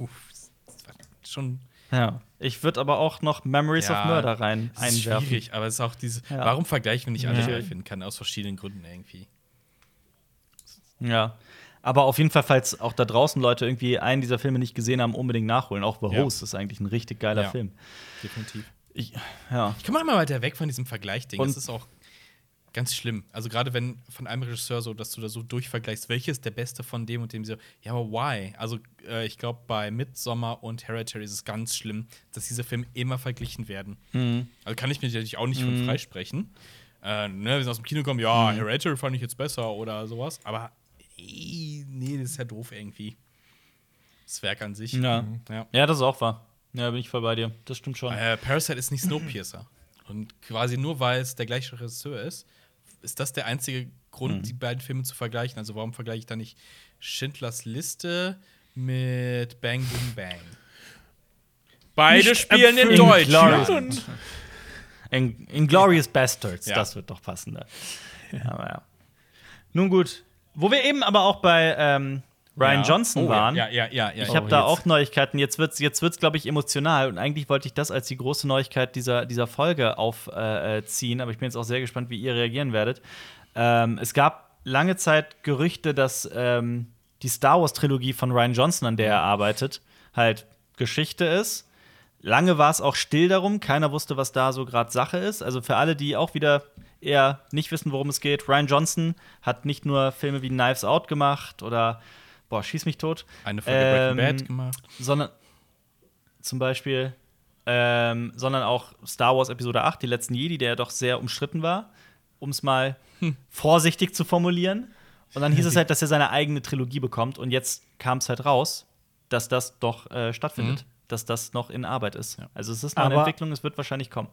das war schon. Ja, ich würde aber auch noch Memories Ja, of Murder rein ist einwerfen. schwierig, aber es ist auch diese. Ja. Warum vergleichen wir nicht alle Ja. finden kann? Aus verschiedenen Gründen irgendwie. Ja. Aber auf jeden Fall, falls auch da draußen Leute irgendwie einen dieser Filme nicht gesehen haben, unbedingt nachholen. Auch The Ja. Host ist eigentlich ein richtig geiler. Film. Definitiv. Ich, ja. Ich komme mal weiter weg von diesem Vergleichding. Das ist auch ganz schlimm. Also gerade wenn von einem Regisseur so, dass du da so durchvergleichst, welches ist der beste von dem und dem so, ja, aber why? Also äh, ich glaube, bei Midsommar und Hereditary ist es ganz schlimm, dass diese Filme immer verglichen werden. Mhm. Also kann ich mir natürlich auch nicht von freisprechen. Äh, ne, wenn sie aus dem Kino kommen, ja, Hereditary fand ich jetzt besser oder sowas, aber ey, nee, das ist ja doof irgendwie. Das Werk an sich. Ja. ja. ja, das ist auch wahr. Ja, bin ich voll bei dir. Das stimmt schon. Äh, Parasite ist nicht Snowpiercer. Und quasi nur weil es der gleiche Regisseur ist, ist das der einzige Grund, Mhm. die beiden Filme zu vergleichen. Also warum vergleiche ich da nicht Schindlers Liste mit Bang Boom Bang? Beide Nicht spielen in. Deutschland. In, Inglorious Bastards, Ja. das wird doch passender. Aber ja. Nun gut, wo wir eben aber auch bei ähm, Ryan Ja. Johnson Oh, waren. Ja, ja, ja, ja. Ich habe da jetzt. auch Neuigkeiten. Jetzt wird's, jetzt wird's, glaube ich, emotional. Und eigentlich wollte ich das als die große Neuigkeit dieser, dieser Folge aufziehen. Äh, ziehen. aber ich bin jetzt auch sehr gespannt, wie ihr reagieren werdet. Ähm, es gab lange Zeit Gerüchte, dass ähm, die Star Wars-Trilogie von Ryan Johnson, an der er arbeitet, halt Geschichte ist. Lange war es auch still darum. Keiner wusste, was da so gerade Sache ist. Also für alle, die auch wieder eher nicht wissen, worum es geht, Ryan Johnson hat nicht nur Filme wie Knives Out gemacht oder Boah, schieß mich tot. eine Folge Breaking Ähm, Bad gemacht. sondern zum Beispiel, ähm, sondern auch Star Wars Episode 8, die letzten Jedi, der ja doch sehr umstritten war, um es mal Hm. vorsichtig zu formulieren. Und dann hieß es halt, dass er seine eigene Trilogie bekommt. Und jetzt kam es halt raus, dass das doch äh, stattfindet. Dass das noch in Arbeit ist. Also es ist noch eine Aber- Entwicklung, es wird wahrscheinlich kommen.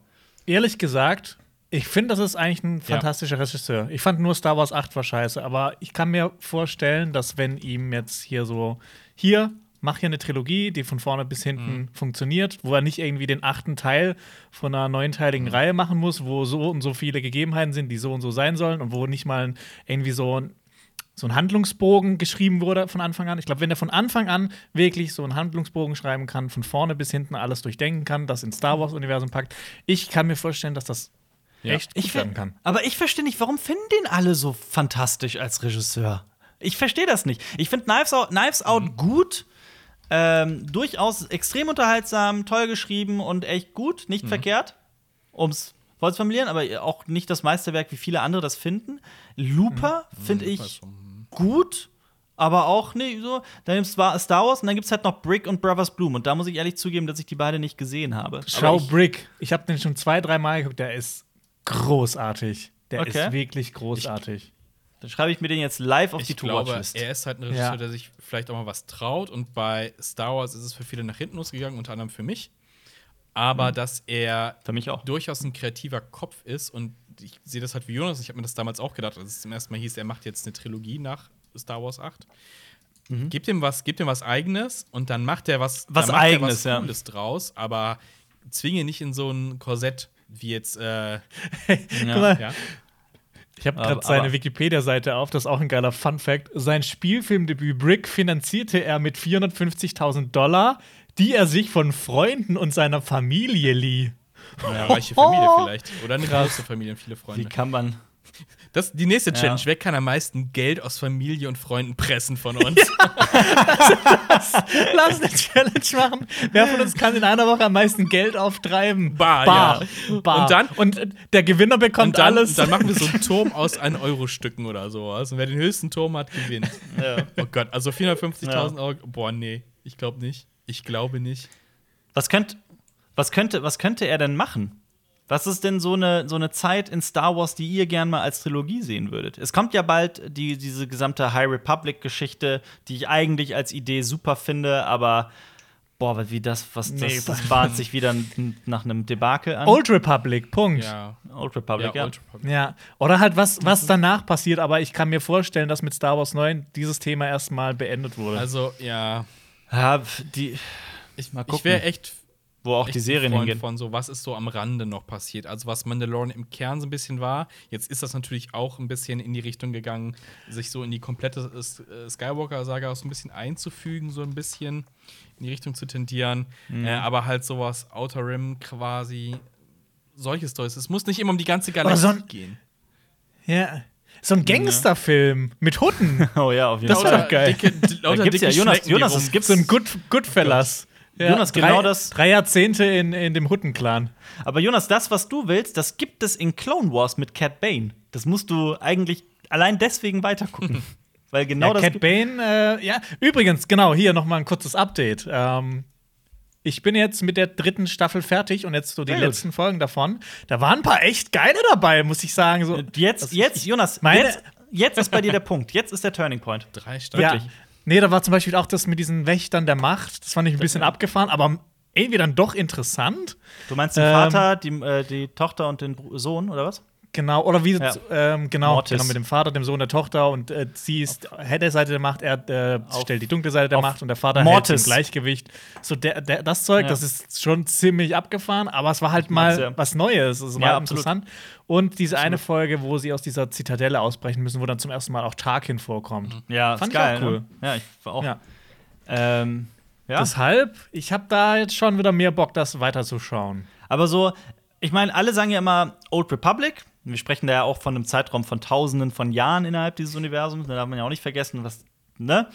Ehrlich gesagt, ich finde, das ist eigentlich ein fantastischer Regisseur. Ich fand nur Star Wars 8 war scheiße, aber ich kann mir vorstellen, dass wenn ihm jetzt hier so, hier, mach hier eine Trilogie, die von vorne bis hinten funktioniert, wo er nicht irgendwie den achten Teil von einer neunteiligen Reihe machen muss, wo so und so viele Gegebenheiten sind, die so und so sein sollen und wo nicht mal irgendwie so ein so ein Handlungsbogen geschrieben wurde von Anfang an. Ich glaube, wenn er von Anfang an wirklich so einen Handlungsbogen schreiben kann, von vorne bis hinten alles durchdenken kann, das ins Star Wars-Universum packt, ich kann mir vorstellen, dass das echt gut Ich werden kann. Aber ich verstehe nicht, warum finden den alle so fantastisch als Regisseur? Ich verstehe das nicht. Ich finde Knives Out, Knives Out gut, ähm, durchaus extrem unterhaltsam, toll geschrieben und echt gut, nicht verkehrt, um es voll zu formulieren, aber auch nicht das Meisterwerk, wie viele andere das finden. Looper finde ich gut, aber auch nicht so. Dann gibt es Star Wars und dann gibt es halt noch Brick und Brothers Bloom. Und da muss ich ehrlich zugeben, dass ich die beide nicht gesehen habe. Schau ich, Brick. Ich habe den schon zwei, drei Mal geguckt. Der ist großartig. Der Okay. ist wirklich großartig. dann schreibe ich mir den jetzt live auf die Ich glaube, To-Watch-List. er ist halt ein Regisseur, Ja. der sich vielleicht auch mal was traut. Und bei Star Wars ist es für viele nach hinten losgegangen, unter anderem für mich. Aber dass er Für mich auch. durchaus ein kreativer Kopf ist und ich sehe das halt wie Jonas. Ich habe mir das damals auch gedacht, als es zum ersten Mal hieß, er macht jetzt eine Trilogie nach Star Wars 8. Gibt ihm was, gibt ihm was Eigenes und dann macht er was, Was macht er Eigenes, ja. Cooles draus, aber zwinge nicht in so ein Korsett wie jetzt. Äh, Guck mal, ja. ich habe gerade seine Wikipedia-Seite auf. Das ist auch ein geiler Fun-Fact. Sein Spielfilmdebüt Brick finanzierte er mit 450.000 Dollar, die er sich von Freunden und seiner Familie lieh. ja, reiche Familie vielleicht. Oder eine große Familie und viele Wie Freunde. kann man. Das, die nächste Ja. Challenge: Wer kann am meisten Geld aus Familie und Freunden pressen von uns? Lass eine Challenge machen. Wer von uns kann in einer Woche am meisten Geld auftreiben? Bar, Bar. ja. Bar. Und dann- Und der Gewinner bekommt dann, alles. dann machen wir so einen Turm aus 1-Euro-Stücken oder sowas. Und wer den höchsten Turm hat, gewinnt. Oh Gott, also 450.000 Euro. Boah, nee, ich glaube nicht. Ich glaube nicht. Was, könnt, was, könnte, was könnte er denn machen? Was ist denn so eine, so eine Zeit in Star Wars, die ihr gern mal als Trilogie sehen würdet? Es kommt ja bald die, diese gesamte High Republic-Geschichte, die ich eigentlich als Idee super finde, aber boah, wie das, was Nee, das, das bahnt sich wieder nach einem Debakel an. Old Republic, Punkt. Ja. Old Republic, ja. Old Republic. Ja, oder halt was, was danach passiert, aber ich kann mir vorstellen, dass mit Star Wars 9 dieses Thema erstmal beendet wurde. Also, ja. Ja, die, Ich, Mal ich gucken. wäre echt, wo auch die Serien Freund hingehen. von so, was ist so am Rande noch passiert. Also, was Mandalorian im Kern so ein bisschen war. Jetzt ist das natürlich auch ein bisschen in die Richtung gegangen, sich so in die komplette äh, Skywalker-Saga auch so ein bisschen einzufügen, so ein bisschen in die Richtung zu tendieren. Mhm. Äh, aber halt sowas Outer Rim quasi. Solche Stories. Es muss nicht immer um die ganze Galaxie so ein- gehen. ja. So ein Gangsterfilm mit Hunden. Oh ja, auf jeden Das Fall. war doch geil. Dicke, lauter gibt's ja Jonas- Jonas, es gibt- so ein Good, Goodfellas. Ja, Jonas, drei, genau das- Drei Jahrzehnte in, in dem Hutten-Clan. Aber Jonas, das, was du willst, das gibt es in Clone Wars mit Cat Bane. Das musst du eigentlich allein deswegen weitergucken. Weil genau ja, das. Cat Bane, äh, ja. Übrigens, genau, hier noch mal ein kurzes Update. Ähm, ich bin jetzt mit der dritten Staffel fertig und jetzt so die gut. letzten Folgen davon. Da waren ein paar echt geile dabei, muss ich sagen. So, Jetzt, Das- jetzt, Jonas, meine- jetzt, jetzt ist bei dir der Punkt. Jetzt ist der Turning Point. Drei ja. Nee, da war zum Beispiel auch das mit diesen Wächtern der Macht. Das fand ich ein bisschen abgefahren, aber irgendwie dann doch interessant. Du meinst den Ähm, Vater, die, äh, die Tochter und den Sohn, oder was? Genau, oder wie Ja. ähm, genau, Mortis. genau, mit dem Vater, dem Sohn der Tochter und äh, sie ist helle Seite der Macht, er äh, stellt die dunkle Seite der Macht und der Vater Mortis. hält im Gleichgewicht. So der, der, das Zeug, Ja. das ist schon ziemlich abgefahren, aber es war halt mal ja. was Neues, es war interessant. Und diese eine Folge, wo sie aus dieser Zitadelle ausbrechen müssen, wo dann zum ersten Mal auch Tarkin vorkommt. Ja, Fand ist ich auch geil. cool. Ne? Ja, ich war auch. Ähm. Deshalb, ich habe da jetzt schon wieder mehr Bock, das weiterzuschauen. Aber so, ich meine, alle sagen ja immer Old Republic. Wir sprechen da ja auch von einem Zeitraum von Tausenden von Jahren innerhalb dieses Universums. Da darf man ja auch nicht vergessen, was. Ne?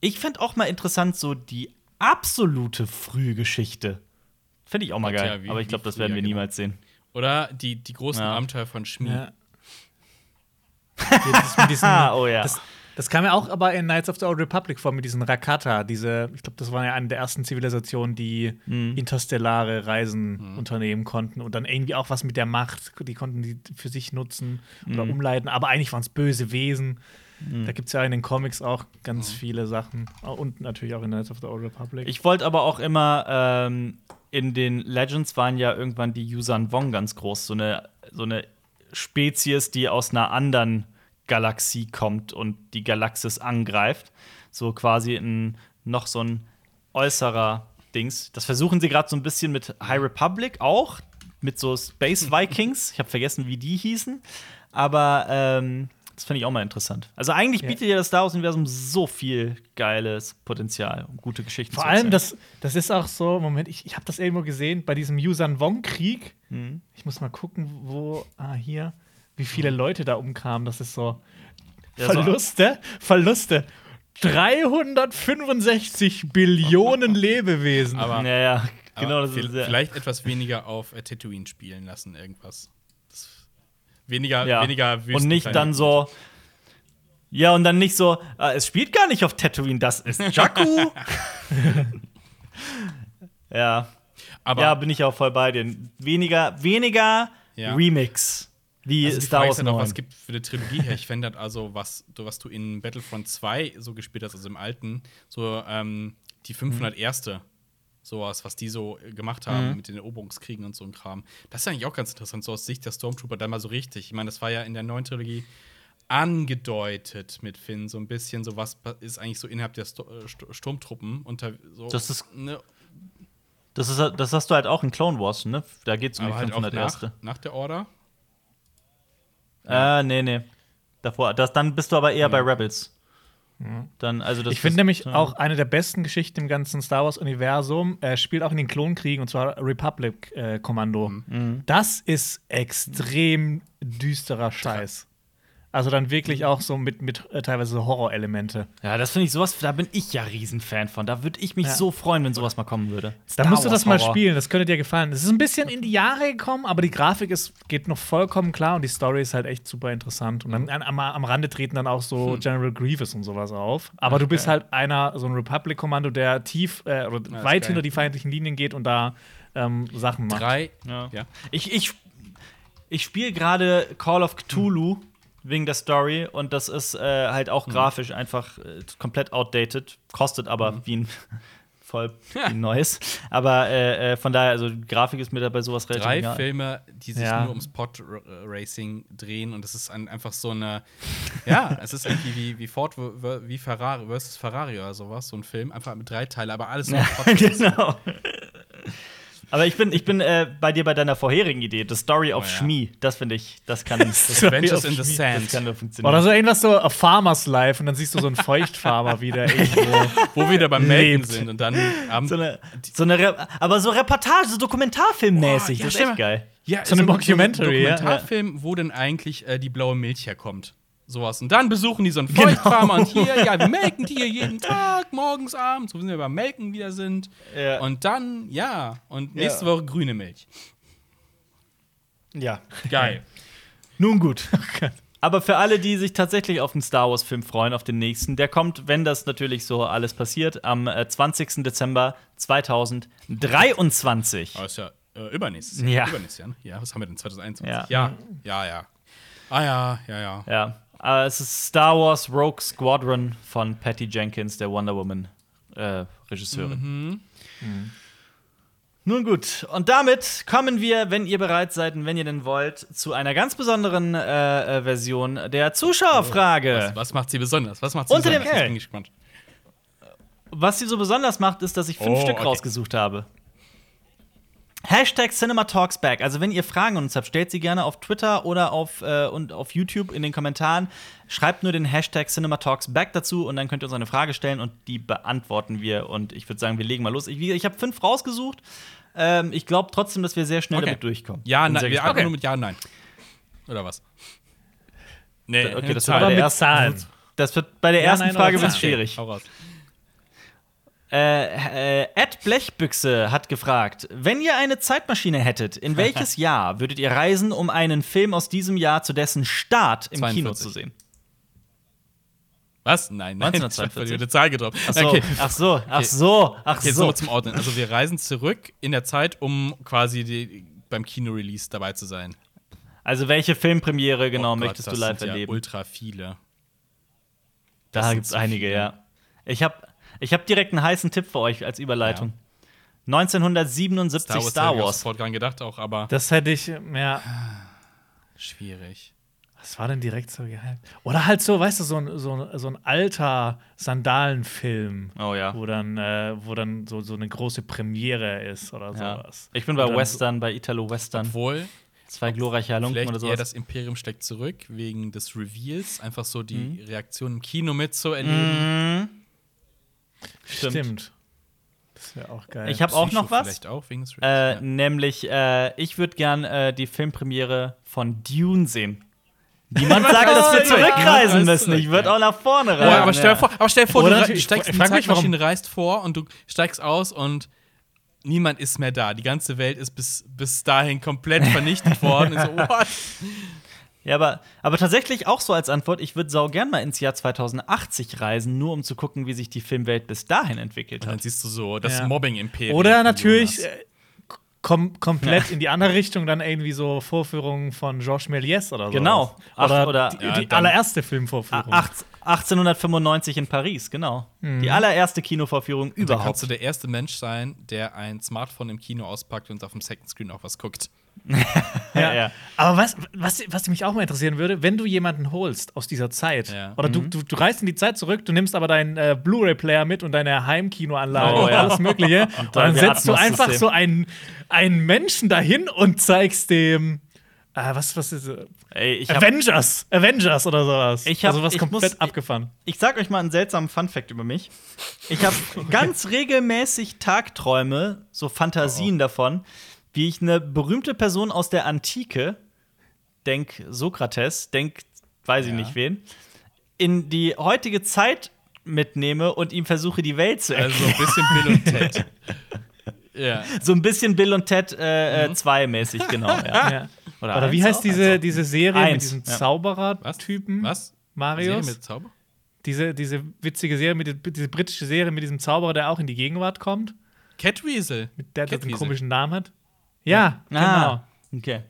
Ich fände auch mal interessant, so die absolute Frühgeschichte. Finde ich auch mal Gott, geil. ja, wie- Aber ich glaube, das werden wir genau. niemals sehen. Oder die, die großen Ja. Abenteuer von Schmied. Ja. Mit diesen, Ah, oh ja. Das, das kam ja auch aber in Knights of the Old Republic vor mit diesen Rakata. Diese, ich glaube, das war ja eine der ersten Zivilisationen, die Mhm. interstellare Reisen unternehmen konnten und dann irgendwie auch was mit der Macht. Die konnten die für sich nutzen oder Mhm. umleiten. Aber eigentlich waren es böse Wesen. Da gibt es ja in den Comics auch ganz viele Sachen. Und natürlich auch in Knights of the Old Republic. Ich wollte aber auch immer, ähm, in den Legends waren ja irgendwann die Yuuzhan Vong ganz groß. So eine, so eine Spezies, die aus einer anderen Galaxie kommt und die Galaxis angreift. So quasi ein, noch so ein äußerer Dings. Das versuchen sie gerade so ein bisschen mit High Republic auch. Mit so Space Vikings. Ich habe vergessen, wie die hießen. Aber ähm, das finde ich auch mal interessant. Also eigentlich Ja. bietet ja das Star Wars-Universum so viel geiles Potenzial, um gute Geschichten Vor zu allem, erzählen. das, das ist auch so, Moment, ich, ich habe das irgendwo gesehen, bei diesem Yuuzhan Vong-Krieg. Mhm. Ich muss mal gucken, wo, ah, hier, wie viele Leute da umkamen. Das ist so. Ja, so- Verluste, Verluste. 365 Billionen Lebewesen. Aber- Ja, ja, Aber genau. Das ist, vielleicht etwas weniger auf äh, Tatooine spielen lassen, irgendwas. Weniger, ja. weniger Und nicht dann so. Ja, und dann nicht so, äh, es spielt gar nicht auf Tatooine, das ist Jakku. ja. Aber ja, bin ich auch voll bei dir. Weniger, weniger Ja. Remix. Wie also die Star Wars ist ja doch, 9. was gibt für eine Trilogie her. Ich fände das also, was du, was du in Battlefront 2 so gespielt hast, also im alten, so ähm, die 501. Sowas, was die so äh, gemacht haben Mhm. mit den Eroberungskriegen und so ein Kram. Das ist eigentlich auch ganz interessant, so aus Sicht der Stormtrooper dann mal so richtig. Ich meine, das war ja in der neuen Trilogie angedeutet mit Finn, so ein bisschen, so was ist eigentlich so innerhalb der Sto äh, St- Sturmtruppen unter so. Das ist- ne, Das, ist, das hast du halt auch in Clone Wars, ne? Da geht es um die aber halt auch 501. nach, nach der Order. Äh, nee, nee. Davor, das, dann bist du aber eher bei Rebels. Dann, also das ich finde nämlich ja. auch eine der besten Geschichten im ganzen Star Wars-Universum äh, spielt auch in den Klonkriegen und zwar Republic-Kommando. Mhm. Das ist extrem düsterer Scheiß. Also dann wirklich auch so mit, mit äh, teilweise Horrorelemente. Ja, das finde ich sowas, da bin ich ja Riesenfan von. Da würde ich mich Ja. so freuen, wenn sowas mal kommen würde. Da Star musst du das mal Horror. spielen, das könnte dir gefallen. Es ist ein bisschen in die Jahre gekommen, aber die Grafik ist, geht noch vollkommen klar und die Story ist halt echt super interessant. Und dann an, am, am Rande treten dann auch so General Grievous und sowas auf. Aber du bist geil. halt einer, so ein Republic-Kommando, der tief äh, oder ist weit geil. hinter die feindlichen Linien geht und da ähm, Sachen macht. Drei. Ja. Ja. Ich, ich, ich spiele gerade Call of Cthulhu wegen der Story und das ist äh, halt auch grafisch einfach äh, komplett outdated, kostet aber wie ein voll ein neues. Aber äh, äh, von daher, also Grafik ist mir dabei sowas relativ drei egal. Filme, die sich Ja. nur ums Pod Racing drehen und es ist ein, einfach so eine, ja, es ist irgendwie wie, wie Ford wie Ferrari versus Ferrari oder sowas, so ein Film, einfach mit drei Teilen, aber alles nur Ja, Pod Racing. genau. Aber ich bin, ich bin äh, bei dir bei deiner vorherigen Idee, The Story of Oh, ja. Schmie. Das finde ich, das kann, das, Adventures in the das Sand, kann nur funktionieren. Oder so irgendwas so A Farmer's Life und dann siehst du so einen Feuchtfarmer wieder irgendwo. wo wir wieder beim Melken Lebt. sind und dann haben so eine, so eine Re aber so Reportage, so Dokumentarfilmmäßig. Boah, ja, das ist echt geil. ja, So eine Mockumentary, ja. Dokumentarfilm, wo denn eigentlich äh, die blaue Milch herkommt. Sowas. Und dann besuchen die so einen Feuchtfarmer und hier, ja, wir melken die hier jeden Tag, morgens, abends, wo wir beim Melken wieder sind. Ja. Und dann, ja, und nächste Ja. Woche grüne Milch. Ja. Geil. Nun gut. Aber für alle, die sich tatsächlich auf den Star Wars-Film freuen, auf den nächsten, der kommt, wenn das natürlich so alles passiert, am äh, 20. Dezember 2023. Aber ist ja äh, übernächstes Ja. Übernächstes Jahr. ne? Ja, was haben wir denn? 2021? Ja. ja, ja. ja. Ah ja, ja, ja. Ja. Äh, es ist Star Wars Rogue Squadron von Patty Jenkins, der Wonder Woman äh, Regisseurin. Nun gut, und damit kommen wir, wenn ihr bereit seid und wenn ihr denn wollt, zu einer ganz besonderen äh, äh, Version der Zuschauerfrage. Was, was macht sie besonders? Was macht sie Unter dem besonders? L. Ich bin gespannt. Was sie so besonders macht, ist, dass ich fünf Oh, Stück okay. rausgesucht habe. Hashtag CinemaTalksBack. Also, wenn ihr Fragen an uns habt, stellt sie gerne auf Twitter oder auf, äh, und auf YouTube in den Kommentaren. Schreibt nur den Hashtag CinemaTalksBack dazu und dann könnt ihr uns eine Frage stellen und die beantworten wir. Und ich würde sagen, wir legen mal los. Ich, ich habe fünf rausgesucht. Ähm, ich glaube trotzdem, dass wir sehr schnell Okay. damit durchkommen. Ja, nein, wir antworten nur mit Ja, Nein. Oder was? Nee, Okay, das Zahl. war Aber der Zahlen. Das wird bei der Ja, ersten nein Frage wird schwierig. Hau raus. Äh, äh, Ed Blechbüchse hat gefragt: Wenn ihr eine Zeitmaschine hättet, in welches Jahr würdet ihr reisen, um einen Film aus diesem Jahr zu dessen Start im Kino 42. zu sehen? Was? Nein, nein. 1942. Ich eine Zahl gedroppt. Ach so, Okay. ach so, ach so, ach Okay, jetzt so. nochmal zum Ordnen. Also wir reisen zurück in der Zeit, um quasi die, beim Kino-Release dabei zu sein. Also, welche Filmpremiere genau Oh Gott, möchtest du das live sind ja erleben? ultra viele. da sind gibt es einige, viele. ja. Ich habe ich hab direkt einen heißen Tipp für euch als Überleitung. 1977 Star Wars, Star hätte ich auch Wars. sofort dran gedacht auch, aber Das hätte ich, ja. schwierig. Was war denn direkt so gehypt? Oder halt so, weißt du, so ein, so ein, so ein alter Sandalenfilm. Oh ja. Wo dann, äh, wo dann so, so eine große Premiere ist oder ja. sowas. Ich bin bei Western, bei Italo-Western. Obwohl, Zwei glorreiche Halunken oder eher sowas. das Imperium schlägt zurück, wegen des Reveals. Einfach so die Mhm. Reaktion im Kino mitzuerleben. Mhm. Stimmt. Stimmt. Das wäre auch geil. Ich habe auch noch was. Vielleicht auch wegen des Äh, ja. Nämlich, äh, ich würde gern äh, die Filmpremiere von Dune sehen. Niemand sagt, dass wir Ja, zurückreisen ja, müssen. Ich würde ja. auch nach vorne reisen. aber stell dir vor, aber stell vor Oder du, steigst in die Zeitmaschine, reist vor und du steigst aus und niemand ist mehr da. Die ganze Welt ist bis, bis dahin komplett vernichtet worden. So, what? Ja, aber, aber tatsächlich auch so als Antwort, ich würde sau gern mal ins Jahr 2080 reisen, nur um zu gucken, wie sich die Filmwelt bis dahin entwickelt Und dann hat. siehst du so das Ja. Mobbing-Imperium. Oder natürlich äh, kom komplett in die andere Richtung dann irgendwie so Vorführungen von Georges Méliès oder so. Genau. Ach, Oder, oder- die, Ja, die allererste Filmvorführung. acht- 1895 in Paris, genau. Die allererste Kinovorführung Und dann überhaupt. kannst du der erste Mensch sein, der ein Smartphone im Kino auspackt und auf dem Second Screen auch was guckt. Ja. ja. Aber was, was, was mich auch mal interessieren würde, wenn du jemanden holst aus dieser Zeit, Ja. oder du, du, du reist in die Zeit zurück, du nimmst aber deinen äh, Blu-ray-Player mit und deine Heimkinoanlage Oh, und ja. alles Mögliche, und dann Dolby setzt du einfach so einen, einen Menschen dahin und zeigst dem, äh, was, was ist äh, Ey, ich, Avengers, Avengers oder sowas. Ich hab- also was ich komplett muss- abgefahren. ich sag euch mal einen seltsamen Funfact über mich. Ich habe ganz regelmäßig Tagträume, so Fantasien davon, wie ich eine berühmte Person aus der Antike, denk Sokrates, denk weiß ich Ja. nicht wen, in die heutige Zeit mitnehme und ihm versuche, die Welt zu erklären. Also ein bisschen Bill und Ted. ja. So ein bisschen Bill und Ted 2 äh, zwei mäßig, genau. Ja. Ja. Oder, Oder wie heißt auch, diese, diese Serie Eins, mit diesem. Zauberer-Typen? Was? Marius? Serie mit Zauber? Diese, diese witzige Serie, mit, diese britische Serie mit diesem Zauberer, der auch in die Gegenwart kommt, Catweasel. mit der der einen komischen Namen hat. Ja, genau. Ah, okay.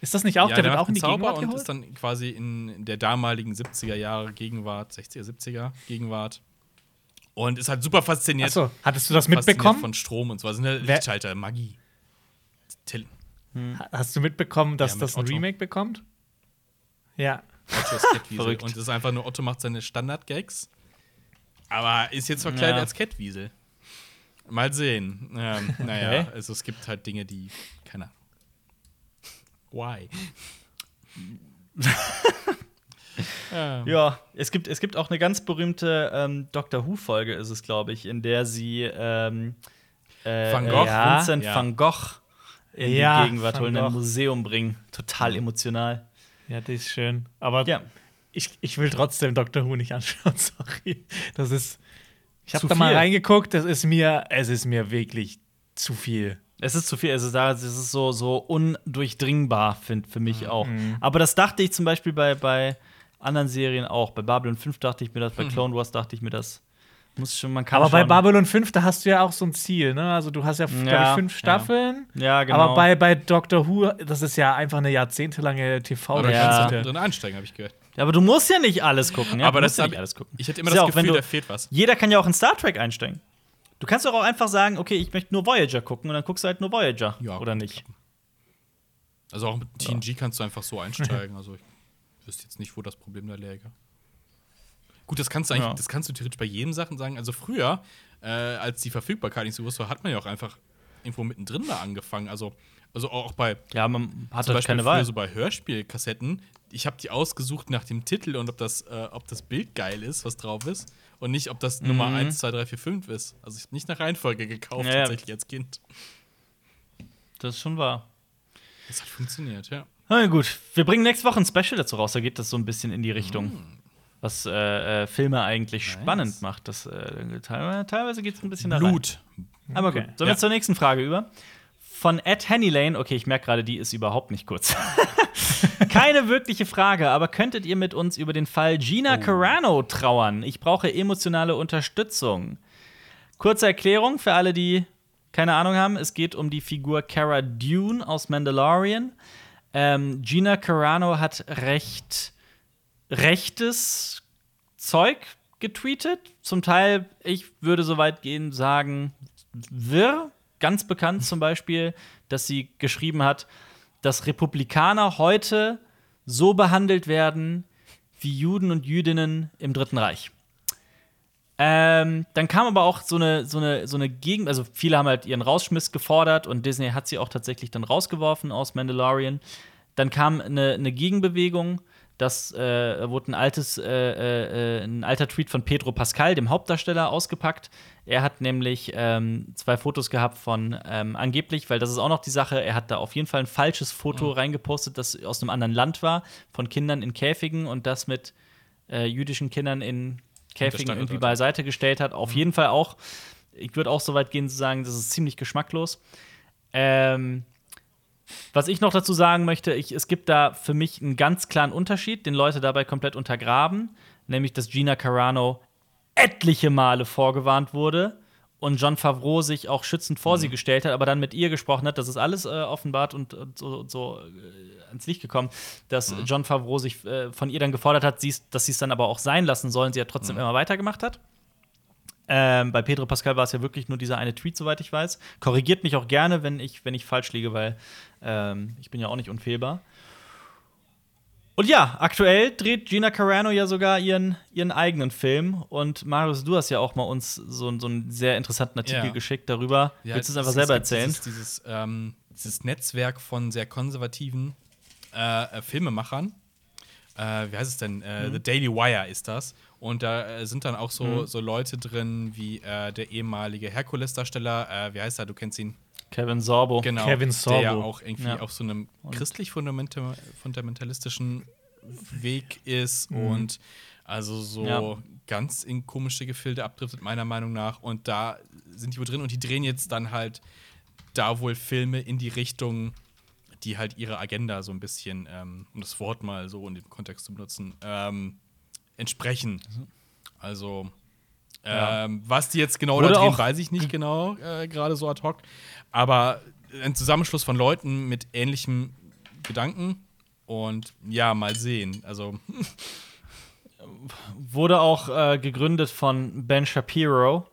Ist das nicht auch? ja, der der wird auch in die Zauber Gegenwart und geholt? ist dann quasi in der damaligen 70er Jahre Gegenwart, 60er, 70er Gegenwart. Und ist halt super fasziniert. Achso, hattest du das mitbekommen? von Strom und so. Also eine Wer- Lichtschalter, Magie. Till. Ha- Hast du mitbekommen, dass Ja, mit das ein Otto. Remake bekommt? Ja. Ist. Verrückt. Und es ist einfach nur, Otto macht seine Standard-Gags. Aber ist jetzt verkleidet Ja. als Catwiesel. Mal sehen. Ähm, naja, Okay. also es gibt halt Dinge, die. Keine Ahnung. Why? ja. Ja, es gibt, es gibt auch eine ganz berühmte ähm, Doctor Who-Folge, ist es, glaube ich, in der sie ähm, äh, Van Gogh? ja, Vincent Ja. van Gogh in Ja, die Gegenwart holen, in ein. Museum bringen. Total emotional. Ja, das ist schön. Aber Ja. ich, ich will trotzdem Doctor Who nicht anschauen, sorry. Das ist. Ich habe da mal reingeguckt, das ist mir, es ist mir wirklich zu viel. Es ist zu viel, es ist, da- es ist so, so undurchdringbar find, für Mhm. mich auch. Aber das dachte ich zum Beispiel bei, bei anderen Serien auch. Bei Babylon 5 dachte ich mir das, bei Clone Wars dachte ich mir das. Muss schon, man kann Aber bei schon- Babylon 5, da hast du ja auch so ein Ziel, ne? Also du hast ja, Ja, ich, fünf ja. Staffeln. Ja, genau. Aber bei, bei Doctor Who, das ist ja einfach eine jahrzehntelange tv Aber da Ja. drin einsteigen, habe ich gehört. Ja, aber du musst ja nicht alles gucken. Ja? Aber das ja nicht alles gucken. Ich hätte immer ja das auch, wenn Gefühl, du- da fehlt was. Jeder kann ja auch in Star Trek einsteigen. Du kannst doch auch einfach sagen, okay, ich möchte nur Voyager gucken und dann guckst du halt nur Voyager, Ja. oder nicht? Also auch mit TNG kannst du einfach so einsteigen. Also ich wüsste jetzt nicht, wo das Problem da läge. Gut, das kannst du eigentlich, Ja. das kannst du theoretisch bei jedem Sachen sagen. Also früher, äh, als die Verfügbarkeit nicht so groß war, hat man ja auch einfach irgendwo mittendrin mal angefangen. Also, also auch bei Ja, man hat zum halt Beispiel keine Wahl. so bei Hörspielkassetten. Ich habe die ausgesucht nach dem Titel und ob das, äh, ob das Bild geil ist, was drauf ist. Und nicht, ob das Nummer 1, 2, 3, 4, 5 ist. Also ich habe nicht nach Reihenfolge gekauft, Ja, tatsächlich als Kind. Das ist schon wahr. Das hat funktioniert, ja. Na gut, wir bringen nächste Woche ein Special dazu raus. Da geht das so ein bisschen in die Richtung, Mm. was äh, äh, Filme eigentlich spannend macht. Das, äh, teilweise teilweise geht es ein bisschen da rein. Blut. Aber gut, Okay. sollen wir Ja. zur nächsten Frage über? Von Ed Henny Lane, okay, ich merke gerade, die ist überhaupt nicht kurz. Keine wirkliche Frage, aber könntet ihr mit uns über den Fall Gina Carano trauern? Ich brauche emotionale Unterstützung. Kurze Erklärung für alle, die keine Ahnung haben: Es geht um die Figur Cara Dune aus Mandalorian. Ähm, Gina Carano hat recht rechtes Zeug getweetet. Zum Teil, ich würde so weit gehen, sagen, wirr. Ganz bekannt zum Beispiel, dass sie geschrieben hat, dass Republikaner heute so behandelt werden wie Juden und Jüdinnen im Dritten Reich. Ähm, dann kam aber auch so eine, so eine, so eine Gegen, also viele haben halt ihren Rausschmiss gefordert und Disney hat sie auch tatsächlich dann rausgeworfen aus Mandalorian. Dann kam eine, eine Gegenbewegung, das äh, wurde ein altes, äh, äh, ein alter Tweet von Pedro Pascal, dem Hauptdarsteller, ausgepackt. Er hat nämlich ähm, zwei Fotos gehabt von ähm, angeblich, weil das ist auch noch die Sache, er hat da auf jeden Fall ein falsches Foto reingepostet, das aus einem anderen Land war, von Kindern in Käfigen und das mit äh, jüdischen Kindern in Käfigen irgendwie beiseite gestellt hat. Auf jeden Fall auch, ich würde auch so weit gehen zu sagen, das ist ziemlich geschmacklos. Ähm, was ich noch dazu sagen möchte, ich, es gibt da für mich einen ganz klaren Unterschied, den Leute dabei komplett untergraben, nämlich dass Gina Carano etliche Male vorgewarnt wurde und John Favreau sich auch schützend vor sie gestellt hat, aber dann mit ihr gesprochen hat. Das ist alles äh, offenbart und, und so, und so äh, ans Licht gekommen, dass John Favreau sich äh, von ihr dann gefordert hat, dass sie es dann aber auch sein lassen sollen. Sie ja trotzdem immer weitergemacht hat. Ähm, bei Pedro Pascal war es ja wirklich nur dieser eine Tweet, soweit ich weiß. Korrigiert mich auch gerne, wenn ich, wenn ich falsch liege, weil ähm, ich bin ja auch nicht unfehlbar. Und ja, aktuell dreht Gina Carano ja sogar ihren, ihren eigenen Film. Und Marius, du hast ja auch mal uns so, so einen sehr interessanten Artikel Ja. geschickt darüber. Willst du es einfach selber erzählen? Dieses, dieses, ähm, dieses Netzwerk von sehr konservativen äh, äh, Filmemachern. Äh, wie heißt es denn? Mhm. Äh, The Daily Wire ist das. Und da äh, sind dann auch so, Mhm. so Leute drin wie äh, der ehemalige Herkules-Darsteller. Äh, wie heißt er? Du kennst ihn. Kevin Sorbo. Genau. Kevin Der ja Sorbo. auch irgendwie Ja. auf so einem christlich-fundamentalistischen Weg ist und also so Ja. ganz in komische Gefilde abdriftet, meiner Meinung nach. Und da sind die wohl drin und die drehen jetzt dann halt da wohl Filme in die Richtung, die halt ihre Agenda so ein bisschen, ähm, um das Wort mal so in dem Kontext zu benutzen, ähm, entsprechen. Also, Ja. ähm, was die jetzt genau Wurde da drehen, auch weiß ich nicht genau, äh, gerade so ad hoc. Aber ein Zusammenschluss von Leuten mit ähnlichem Gedanken und ja, mal sehen. Also, Wurde auch äh, gegründet von Ben Shapiro,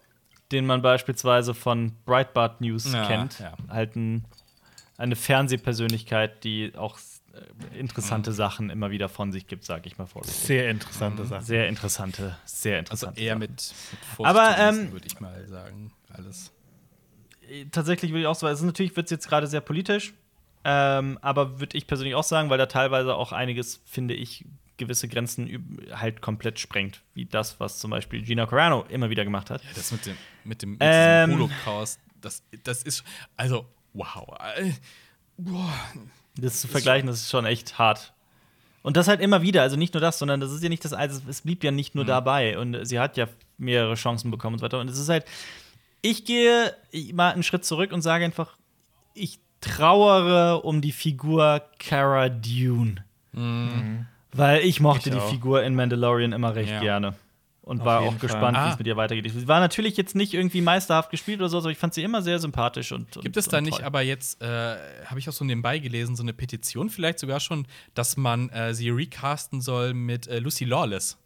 den man beispielsweise von Breitbart News Ja, kennt. ja. Halt ein, eine Fernsehpersönlichkeit, die auch äh, interessante Mhm. Sachen immer wieder von sich gibt, sag ich mal vorsichtig. Sehr interessante Sache. Sehr interessante, sehr also interessante. eher Sachen. mit, mit Aber, ähm, würde ich mal sagen. Alles. tatsächlich würde ich auch so, also natürlich wird es jetzt gerade sehr politisch, ähm, aber würde ich persönlich auch sagen, weil da teilweise auch einiges, finde ich, gewisse Grenzen halt komplett sprengt, wie das, was zum Beispiel Gina Carano immer wieder gemacht hat. Ja, das mit dem, mit dem mit Ähm. Holocaust, das, das ist, also, wow. Äh, boah. Das zu vergleichen, das ist schon echt hart. Und das halt immer wieder, also nicht nur das, sondern das ist ja nicht das also es blieb ja nicht nur dabei und sie hat ja mehrere Chancen bekommen und so weiter. Und es ist halt, ich gehe mal einen Schritt zurück und sage einfach, ich trauere um die Figur Cara Dune. Weil ich mochte Ich die. Figur in Mandalorian immer recht Ja. gerne. Und Auf war auch gespannt, wie Ah. es mit ihr weitergeht. Sie war natürlich jetzt nicht irgendwie meisterhaft gespielt oder so, aber ich fand sie immer sehr sympathisch und. Gibt und, es da und nicht aber jetzt, äh, habe ich auch so nebenbei gelesen, so eine Petition vielleicht sogar schon, dass man äh, sie recasten soll mit äh, Lucy Lawless?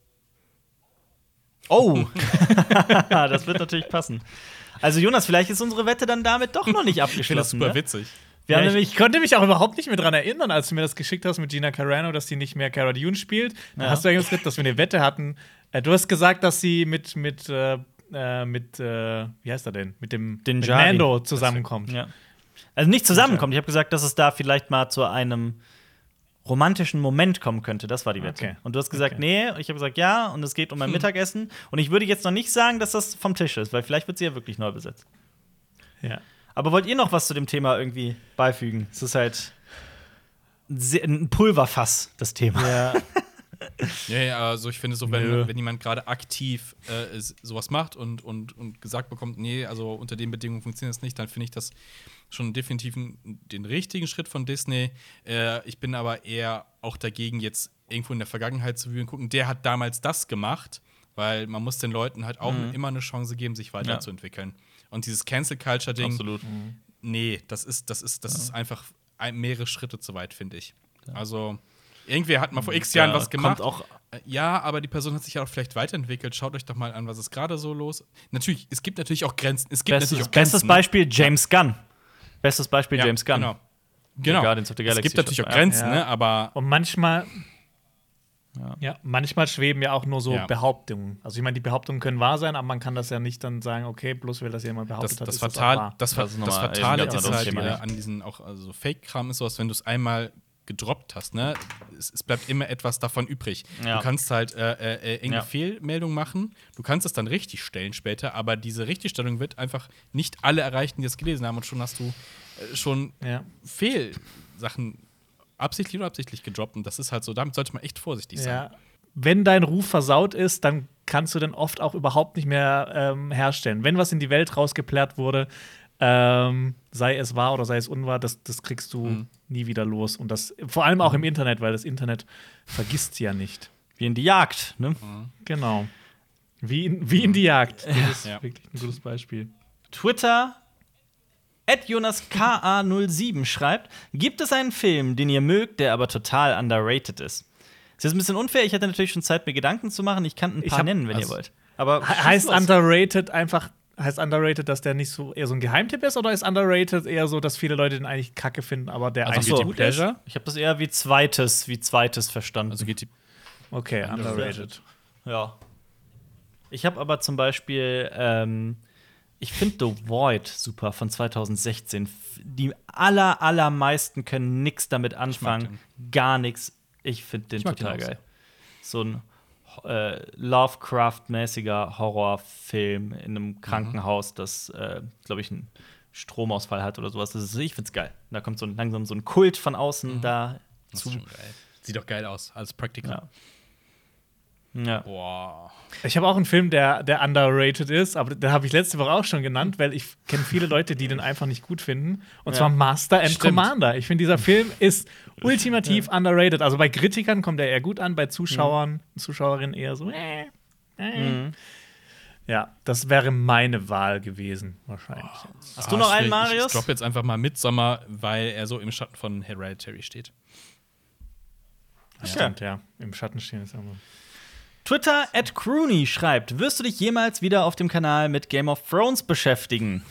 Oh! das wird natürlich passen. Also, Jonas, vielleicht ist unsere Wette dann damit doch noch nicht Ich finde das abgeschlossen. super ne? witzig. Wir haben ja, ich, nämlich ich konnte mich auch überhaupt nicht mehr dran erinnern, als du mir das geschickt hast mit Gina Carano, dass sie nicht mehr Cara Dune spielt. Da Ja. hast du ja gesagt, dass wir eine Wette hatten. Äh, du hast gesagt, dass sie mit, mit, äh, äh, mit äh, wie heißt er denn? Mit dem Den mit Jari. Mando zusammenkommt. Ja. Also nicht zusammenkommt. Ich habe gesagt, dass es da vielleicht mal zu einem romantischen Moment kommen könnte. Das war die Wette. Okay. Und du hast gesagt, Okay. nee. Ich habe gesagt, ja. Und es geht um ein Mittagessen. Und ich würde jetzt noch nicht sagen, dass das vom Tisch ist, weil vielleicht wird sie ja wirklich neu besetzt. Ja. Aber wollt ihr noch was zu dem Thema irgendwie beifügen? Es ist halt ein Pulverfass, das Thema. Ja. Ja, ja, also ich finde so, wenn, Nö. wenn jemand gerade aktiv äh, sowas macht und, und, und gesagt bekommt, nee, also unter den Bedingungen funktioniert das nicht, dann finde ich das schon definitiv den richtigen Schritt von Disney. Äh, ich bin aber eher auch dagegen, jetzt irgendwo in der Vergangenheit zu wühlen, gucken, der hat damals das gemacht, weil man muss den Leuten halt auch immer eine Chance geben, sich weiterzuentwickeln. Und dieses Cancel Culture-Ding, Absolut. nee, das ist, das ist, das ist einfach ein, mehrere Schritte zu weit, finde ich. Also, irgendwer hat mal vor x Jahren Ja, was gemacht. kommt auch Äh, Ja, aber die Person hat sich ja auch vielleicht weiterentwickelt. Schaut euch doch mal an, was ist gerade so los. Natürlich, es gibt natürlich auch Grenzen. Es gibt Bestes, natürlich auch Grenzen. bestes ne? Beispiel James Gunn. Bestes Beispiel Ja, James Gunn. Genau. genau. Guardians of the es Galaxy gibt natürlich auch ja. Grenzen, Ja. ne? aber Und manchmal. Ja. Ja. manchmal schweben ja auch nur so Ja. Behauptungen. Also ich meine, die Behauptungen können wahr sein, aber man kann das ja nicht dann sagen, okay, bloß weil das jemand behauptet das, hat, das, ist das auch Fatal, wahr. das, Fa- Das ist das nochmal Fatale ist halt Thema. an diesen auch also Fake-Kram ist sowas, wenn du es einmal gedroppt hast, ne? Es, es bleibt immer etwas davon übrig. Ja. Du kannst halt äh, äh, äh, irgendeine Ja. Fehlmeldung machen, du kannst es dann richtig stellen später, aber diese Richtigstellung wird einfach nicht alle erreichen, die es gelesen haben und schon hast du äh, schon Ja. Fehlsachen absichtlich oder absichtlich gedroppt und das ist halt so, damit sollte man echt vorsichtig sein. Ja. Wenn dein Ruf versaut ist, dann kannst du den oft auch überhaupt nicht mehr ähm, herstellen. Wenn was in die Welt rausgeplärrt wurde, ähm, sei es wahr oder sei es unwahr, das, das kriegst du Mhm. nie wieder los. Und das vor allem auch im Internet, weil das Internet vergisst ja nicht. Wie in die Jagd, ne? Genau. Wie in, wie in die Jagd. Das ist Ja. wirklich ein gutes Beispiel. Twitter JonasKA07 schreibt: Gibt es einen Film, den ihr mögt, der aber total underrated ist? Das ist jetzt ein bisschen unfair. Ich hatte natürlich schon Zeit, mir Gedanken zu machen. Ich kann ein paar hab- nennen, wenn ihr also- wollt. Aber He- heißt los. underrated einfach heißt underrated, dass der nicht so eher so ein Geheimtipp ist oder ist underrated eher so, dass viele Leute den eigentlich kacke finden, aber der Also eigentlich so. gut Pleasure? Ich habe das eher wie zweites, wie zweites verstanden. Also geht die ist? Okay, Underrated. underrated. Ja. Ich habe aber zum Beispiel, ähm, ich finde The Void super von 2016. F- Die aller, allermeisten können nichts damit anfangen. Gar nichts. Ich finde den Ich total geil. So ein äh, Lovecraft-mäßiger Horrorfilm in Mhm. einem Krankenhaus, das, äh, glaube ich, einen Stromausfall hat oder sowas. Das ist, ich find's geil. Da kommt so ein, langsam so ein Kult von außen da Mhm. Das zu. Sieht doch geil aus, als Praktiker. Ja. Ja. Boah. Ich habe auch einen Film, der, der underrated ist, aber den habe ich letzte Woche auch schon genannt, weil ich kenne viele Leute, die den einfach nicht gut finden. Und Ja. zwar Master and Stimmt. Commander. Ich finde, dieser Film ist ultimativ underrated. Also bei Kritikern kommt er eher gut an, bei Zuschauern und Zuschauerinnen eher so. Äh, äh. Mhm. Ja, das wäre meine Wahl gewesen, wahrscheinlich. Hast du noch einen, schwierig. Marius? Ich droppe jetzt einfach mal Midsommar, weil er so im Schatten von Hereditary steht. Das Stimmt, ja. Im Schatten stehen ist immer. Twitter at Crooney schreibt: Wirst du dich jemals wieder auf dem Kanal mit Game of Thrones beschäftigen?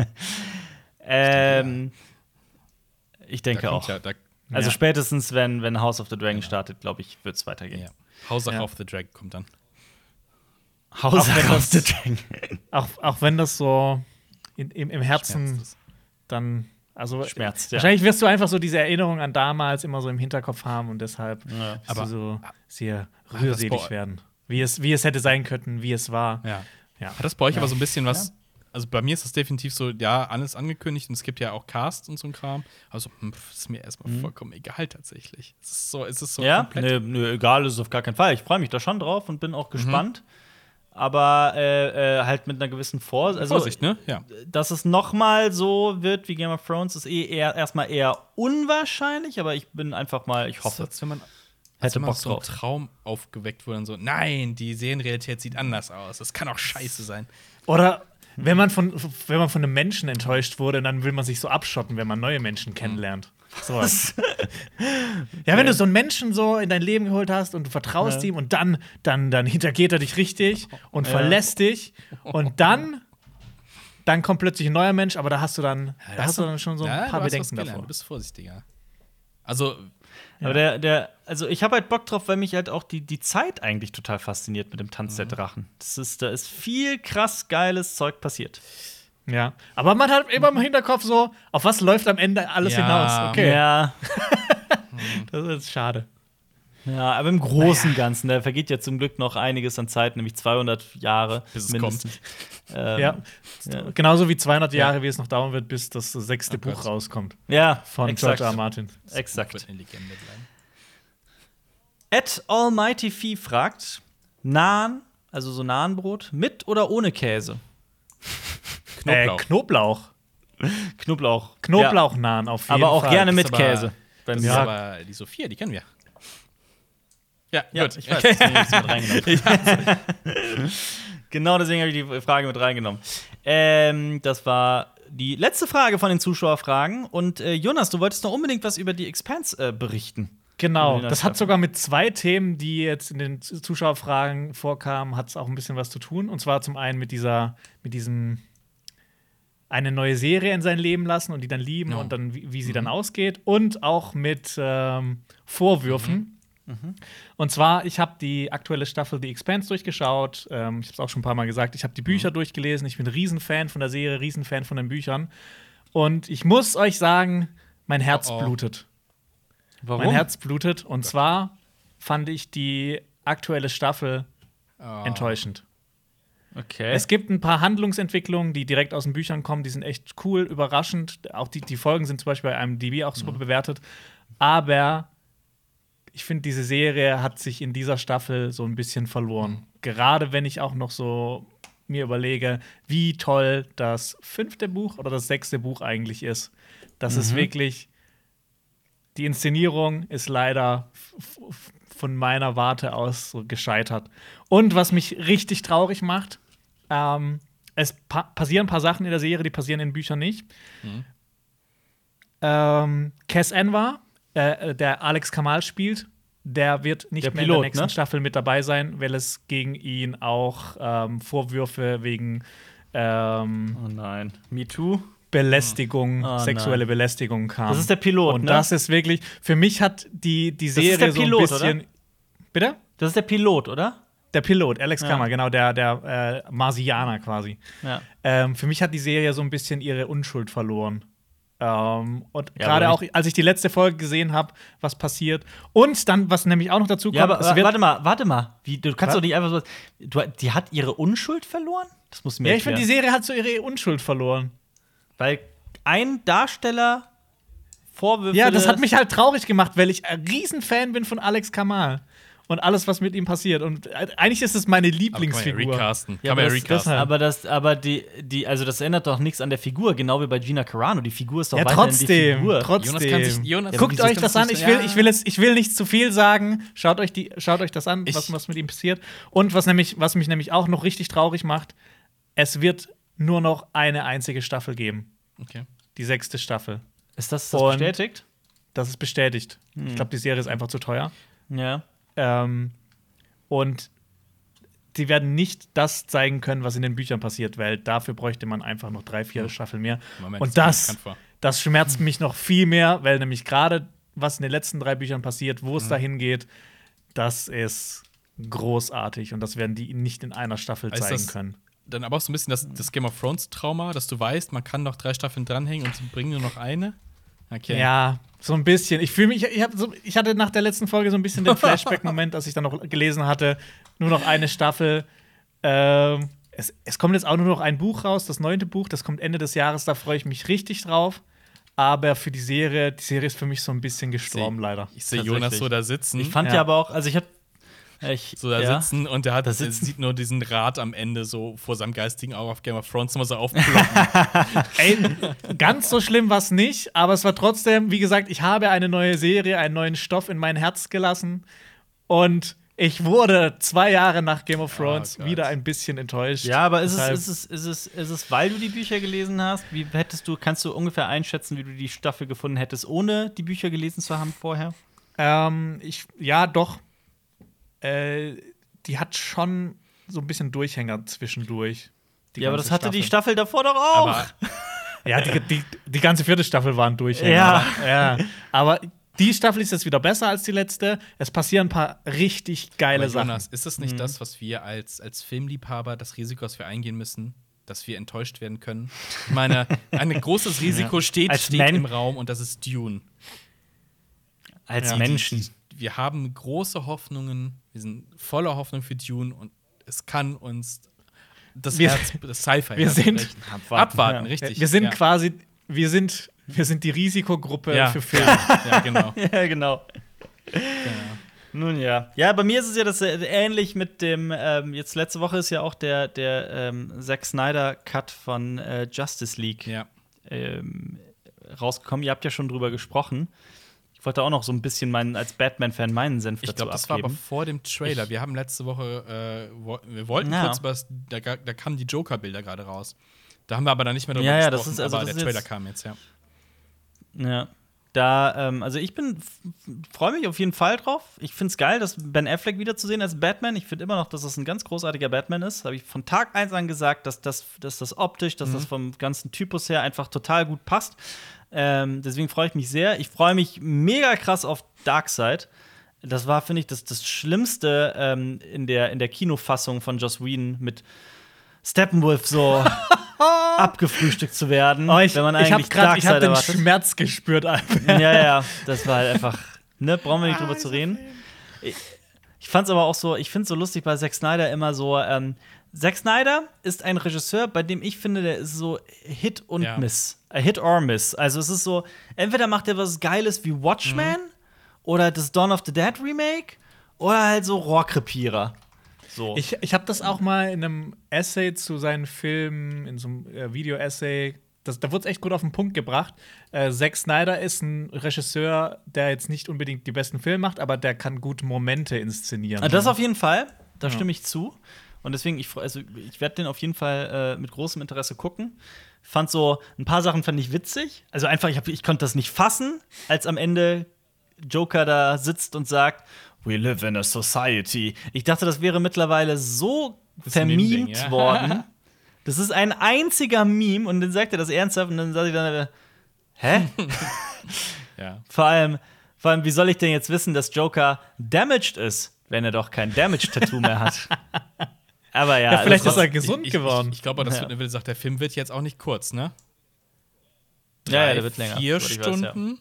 ähm, ich denke auch. Ja, da, also Ja. spätestens, wenn, wenn House of the Dragon startet, glaube ich, wird es weitergehen. ja. Ja. of the Dragon kommt dann. House of das- the Dragon. Auch, auch wenn das so in, im, im Herzen dann. Also Schmerzt, ja. wahrscheinlich wirst du einfach so diese Erinnerung an damals immer so im Hinterkopf haben und deshalb Ja. wirst Aber- du so sehr rührselig werden. Wie es, wie es hätte sein können, wie es war. Ja. Ja. Hat das bei euch aber so ein bisschen was. Also bei mir ist das definitiv so, ja, alles angekündigt und es gibt ja auch Cast und so ein Kram. Also, hm, pf, ist mir erstmal vollkommen egal tatsächlich. Es ist so, es ist so Mhm. Ja, komplett. nö, nö, egal, ist es auf gar keinen Fall. Ich freue mich da schon drauf und bin auch Mhm. Aber äh, äh, halt mit einer gewissen Vor also, Vorsicht, ne? Ja. dass es noch mal so wird wie Game of Thrones, ist eh eher erstmal eher unwahrscheinlich, aber ich bin einfach mal, ich hoffe. Als wenn man, Hätte Bock so ein drauf. Traum aufgeweckt wurde und so, nein, die Serienrealität sieht anders aus. Das kann auch scheiße sein. Oder wenn man, von, wenn man von einem Menschen enttäuscht wurde, dann will man sich so abschotten, wenn man neue Menschen kennenlernt. Sowas. ja, wenn du so einen Menschen so in dein Leben geholt hast und du vertraust Ja. ihm und dann, dann, dann hintergeht er dich richtig und verlässt dich und dann dann kommt plötzlich ein neuer Mensch, aber da hast du dann, da hast du dann schon so ein Ja, paar Bedenken davor. Du bist vorsichtiger. Also, Aber der, der, also ich habe halt Bock drauf, weil mich halt auch die, die Zeit eigentlich total fasziniert mit dem Tanz Mhm. der Drachen. Das ist, da ist viel krass geiles Zeug passiert. Ja, aber man hat immer im Hinterkopf so, auf was läuft am Ende alles Ja. hinaus. Okay, Ja, das ist schade. ja, aber im Großen und Ganzen, da vergeht ja zum Glück noch einiges an Zeit, nämlich 200 Jahre Bis es mindestens. Ähm, ja. ja. genauso wie 200 Jahre, wie es noch dauern wird, bis das sechste Oh Buch rauskommt ja, von exakt. George R. Martin. Exakt. wird eine Legende bleiben. Ed Almighty Fee fragt: Naan, also so Nahenbrot, mit oder ohne Käse? Knoblauch. Äh, Knoblauch. Knoblauch. Knoblauchnahn auf Ja, jeden aber auch Fall. gerne mit aber- Käse. Bei mir. Ja. aber die Sophia, die kennen wir. Ja, Ja, gut. ich weiß, ich's mit reingenommen. genau deswegen habe ich die Frage mit reingenommen. Ähm, das war die letzte Frage von den Zuschauerfragen. Und äh, Jonas, du wolltest noch unbedingt was über die Expanse äh, berichten. Genau, das hat sogar mit zwei Themen, die jetzt in den Zuschauerfragen vorkamen, hat es auch ein bisschen was zu tun. Und zwar zum einen mit dieser, mit diesem eine neue Serie in sein Leben lassen und die dann lieben Ja. und dann, wie, wie sie dann ausgeht. Und auch mit ähm, Vorwürfen. Und zwar, ich habe die aktuelle Staffel The Expanse durchgeschaut. Ähm, ich habe es auch schon ein paar Mal gesagt. Ich habe die Bücher durchgelesen. Ich bin Riesenfan von der Serie, Riesenfan von den Büchern. Und ich muss euch sagen, mein Herz Oh, oh. blutet. Warum? Mein Herz blutet. Und zwar fand ich die aktuelle Staffel Oh. enttäuschend. Okay. Es gibt ein paar Handlungsentwicklungen, die direkt aus den Büchern kommen, die sind echt cool, überraschend. Auch die, die Folgen sind zum Beispiel bei IMDb auch super bewertet. Aber ich finde, diese Serie hat sich in dieser Staffel so ein bisschen verloren. Gerade wenn ich auch noch so mir überlege, wie toll das fünfte Buch oder das sechste Buch eigentlich ist. Das ist wirklich. Die Inszenierung ist leider von meiner Warte aus so gescheitert. Und was mich richtig traurig macht, ähm, es pa passieren ein paar Sachen in der Serie, die passieren in Büchern nicht. Ähm, Cass Envar, äh, der Alex Kamal spielt, der wird nicht Der mehr in Pilot, der nächsten ne? Staffel mit dabei sein, weil es gegen ihn auch ähm, Vorwürfe wegen ähm, oh nein. Me Too? Belästigung, Oh sexuelle Belästigung kam. Das ist der Pilot, Und ne? das ist wirklich, für mich hat die, die ist Serie der so Pilot, ein bisschen. oder? Bitte? Das ist der Pilot, oder? Der Pilot, Alex Ja. Kammer, genau, der, der äh, Marsianer quasi. Ja. Ähm, für mich hat die Serie so ein bisschen ihre Unschuld verloren. Ähm, und Ja, gerade auch, als ich die letzte Folge gesehen habe, was passiert. Und dann, was nämlich auch noch dazu kommt, Ja, aber warte mal, warte mal. Wie, du kannst Was? doch nicht einfach so. Du, die hat ihre Unschuld verloren? Das muss mir ja, ich finde, die. Serie hat so ihre Unschuld verloren. Weil ein Darsteller Vorwürfe. Ja, das hat mich halt traurig gemacht, weil ich ein Riesenfan bin von Alex Kamal und alles, was mit ihm passiert. Und eigentlich ist es meine Aber kann man ja Lieblingsfigur. recasten. Ja, aber ja das, deshalb. aber das, aber die, die, also das ändert doch nichts an der Figur, genau wie bei Gina Carano. Die Figur ist doch Ja, weiterhin die trotzdem, Figur. trotzdem. Jonas kann sich- Jonas- Ja, Guckt euch das an. das- Ich will, ich, will jetzt, ich will nicht zu viel sagen. Schaut euch, die, schaut euch das an, Ich- was, was mit ihm passiert. Und was, nämlich, was mich nämlich auch noch richtig traurig macht: Es wird nur noch eine einzige Staffel geben. okay. Die sechste Staffel. Ist das, das bestätigt? Das ist bestätigt. Hm. Ich glaube, die Serie ist einfach zu teuer. Ja. Ähm, und die werden nicht das zeigen können, was in den Büchern passiert, weil dafür bräuchte man einfach noch drei, vier Staffeln mehr. Moment, und das das, schmerzt mich noch viel mehr, weil nämlich gerade was in den letzten drei Büchern passiert, wo es dahin geht, das ist großartig und das werden die nicht in einer Staffel Ist zeigen können. Dann aber auch so ein bisschen das, das Game of Thrones Trauma, dass du weißt, man kann noch drei Staffeln dranhängen und sie bringen nur noch eine. Okay. Ja, so ein bisschen. Ich fühle mich, ich, hab so, ich hatte nach der letzten Folge so ein bisschen den Flashback-Moment, als ich dann noch gelesen hatte, nur noch eine Staffel. Ähm, es, es kommt jetzt auch nur noch ein Buch raus, das neunte Buch, das kommt Ende des Jahres, da freue ich mich richtig drauf. Aber für die Serie, die Serie ist für mich so ein bisschen gestorben, leider. Ich sehe. Jonas so da sitzen. Ich fand Ja. ja, aber auch, also ich hab. Ich, so da ja. sitzen und der hat Da der sitzen. sieht nur diesen Rad am Ende so vor seinem geistigen Auge auf Game of Thrones immer so aufploppen. Ey, ganz so schlimm war es nicht, aber es war trotzdem, wie gesagt, ich habe eine neue Serie, einen neuen Stoff in mein Herz gelassen. Und ich wurde zwei Jahre nach Game of Thrones Gott. wieder ein bisschen enttäuscht. Ja, aber ist es, ist, es, ist, es, ist es, weil du die Bücher gelesen hast? Wie hättest du, kannst du ungefähr einschätzen, wie du die Staffel gefunden hättest, ohne die Bücher gelesen zu haben vorher? Ähm, ich, ja, doch. Äh, die hat schon so ein bisschen Durchhänger zwischendurch. Ja, aber das hatte die Staffel davor doch auch. Aber Ja, die, die, die ganze vierte Staffel waren durch. Ja. Aber, ja. Aber die Staffel ist jetzt wieder besser als die letzte. Es passieren ein paar richtig geile aber Sachen. Jonas, ist das nicht das, was wir als, als Filmliebhaber, das Risiko, das wir eingehen müssen, dass wir enttäuscht werden können? Ich meine, ein großes Risiko steht, Als steht Men- im Raum und das ist Dune. Als Ja. Menschen. Wir haben große Hoffnungen, wir sind voller Hoffnung für Dune und es kann uns das Wir- Herz, das Sci-Fi wir sind-. Abwarten, abwarten, ja. richtig. wir sind ja. quasi, wir sind, wir sind die Risikogruppe ja. für Filme. Ja, genau. Ja, genau. genau. Nun ja. Ja, bei mir ist es ja das äh, ähnlich mit dem, ähm, jetzt letzte Woche ist ja auch der, der ähm, Zack Snyder-Cut von äh, Justice League Ja. ähm, rausgekommen. Ihr habt ja schon drüber gesprochen. Ich wollte auch noch so ein bisschen meinen, als Batman-Fan meinen Senf Ich dazu glaube, das war aber abgeben. vor dem Trailer. Ich- wir haben letzte Woche, äh, wo, wir wollten Ja. kurz über das, da, da kamen die Joker-Bilder gerade raus. Da haben wir aber dann nicht mehr drüber Ja, ja, gesprochen, das ist- also aber das der Trailer jetzt- kam jetzt, ja. Ja. Da, ähm, also ich bin, freue mich auf jeden Fall drauf. Ich finde es geil, dass Ben Affleck wiederzusehen als Batman. Ich finde immer noch, dass das ein ganz großartiger Batman ist. Habe ich von Tag eins an gesagt, dass das, dass das optisch, dass das vom ganzen Typus her einfach total gut passt. Ähm, deswegen freue ich mich sehr. Ich freue mich mega krass auf Darkseid. Das war, finde ich, das, das Schlimmste ähm, in, der, in der Kinofassung von Joss Whedon mit Steppenwolf so abgefrühstückt zu werden. Oh, ich wenn man ich habe eigentlich ich hab Darkseid den erwartet. Schmerz gespürt. Alter. Ja, ja, das war halt einfach, ne, brauchen wir nicht drüber zu reden. Ich, ich fand's aber auch so, ich find's so lustig bei Zack Snyder immer so, ähm, Zack Snyder ist ein Regisseur, bei dem ich finde, der ist so Hit und Ja. Miss. Äh, Hit or Miss. Also es ist so, entweder macht er was Geiles wie Watchmen oder das Dawn of the Dead Remake oder halt so Rohrkrepierer. So. Ich, ich habe das auch mal in einem Essay zu seinen Filmen, in so einem äh, Video-Essay, das, da wurde es echt gut auf den Punkt gebracht. Äh, Zack Snyder ist ein Regisseur, der jetzt nicht unbedingt die besten Filme macht, aber der kann gut Momente inszenieren. Ah, Das auf jeden Fall, da Ja. stimme ich zu. Und deswegen, ich, also ich werde den auf jeden Fall äh, mit großem Interesse gucken. Fand so, ein paar Sachen fand ich witzig. Also einfach, ich, hab, ich konnte das nicht fassen, als am Ende Joker da sitzt und sagt, We live in a society. Ich dachte, das wäre mittlerweile so Meme-Ding, ja. worden. Das ist ein einziger Meme und dann sagt er das ernsthaft und dann sagt ich dann, äh, hä? ja. Vor allem, vor allem, wie soll ich denn jetzt wissen, dass Joker damaged ist, wenn er doch kein Damage-Tattoo mehr hat? Aber ja, Ja, vielleicht das ist er gesund ich, geworden. Ich, ich glaube, das Ja. wird eine wilde Sache. Der Film wird jetzt auch nicht kurz, ne? ja, ja, Drei, der wird länger. Vier ich. Stunden.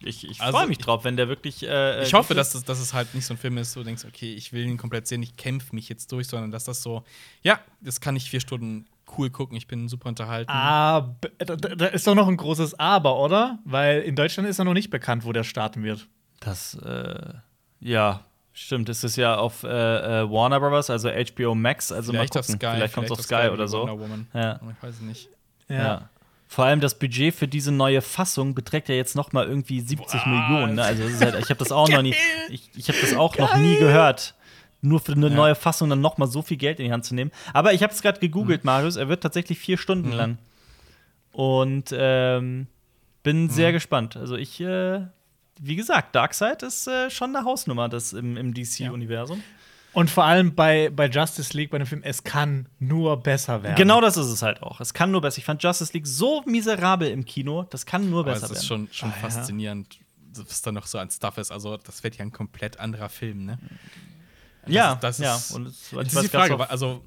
Ich, ich Also, freue mich ich- drauf, wenn der wirklich. Äh, Ich gut hoffe, dass es, dass es halt nicht so ein Film ist, wo du denkst, okay, ich will ihn komplett sehen, ich kämpfe mich jetzt durch, sondern dass das so, ja, das kann ich vier Stunden cool gucken, ich bin super unterhalten. Aber da, da ist doch noch ein großes Aber, oder? Weil in Deutschland ist ja noch nicht bekannt, wo der starten wird. Das, äh, ja, stimmt. Es ist ja auf äh, äh, Warner Brothers, also HBO Max. Also vielleicht mal auf. Sky, Vielleicht kommt es auf auf Sky oder so. Ja. Ich weiß es nicht. Ja. Vor allem das Budget für diese neue Fassung beträgt ja jetzt noch mal irgendwie 70 Millionen. Ne? Also das ist halt, ich habe das auch noch nie, ich, ich habe das auch noch nie gehört. Nur für eine Ja. neue Fassung dann noch mal so viel Geld in die Hand zu nehmen. Aber ich habe es gerade gegoogelt, Marius. Er wird tatsächlich vier Stunden Mhm. lang. Und ähm, bin sehr gespannt. Also ich, äh, wie gesagt, Darkseid ist äh, schon eine Hausnummer das im, im DC-Universum. Und vor allem bei, bei Justice League, bei dem Film, es kann nur besser werden. Genau das ist es halt auch. Es kann nur besser. Ich fand Justice League so miserabel im Kino, das kann nur Aber besser es ist werden. schon, schon Ah, ja. faszinierend, was da noch so an Stuff ist. Also, das wird ja ein komplett anderer Film, ne? Ja, das ist, ja. das ist, Und es, das ich ist weiß die gar Frage, also,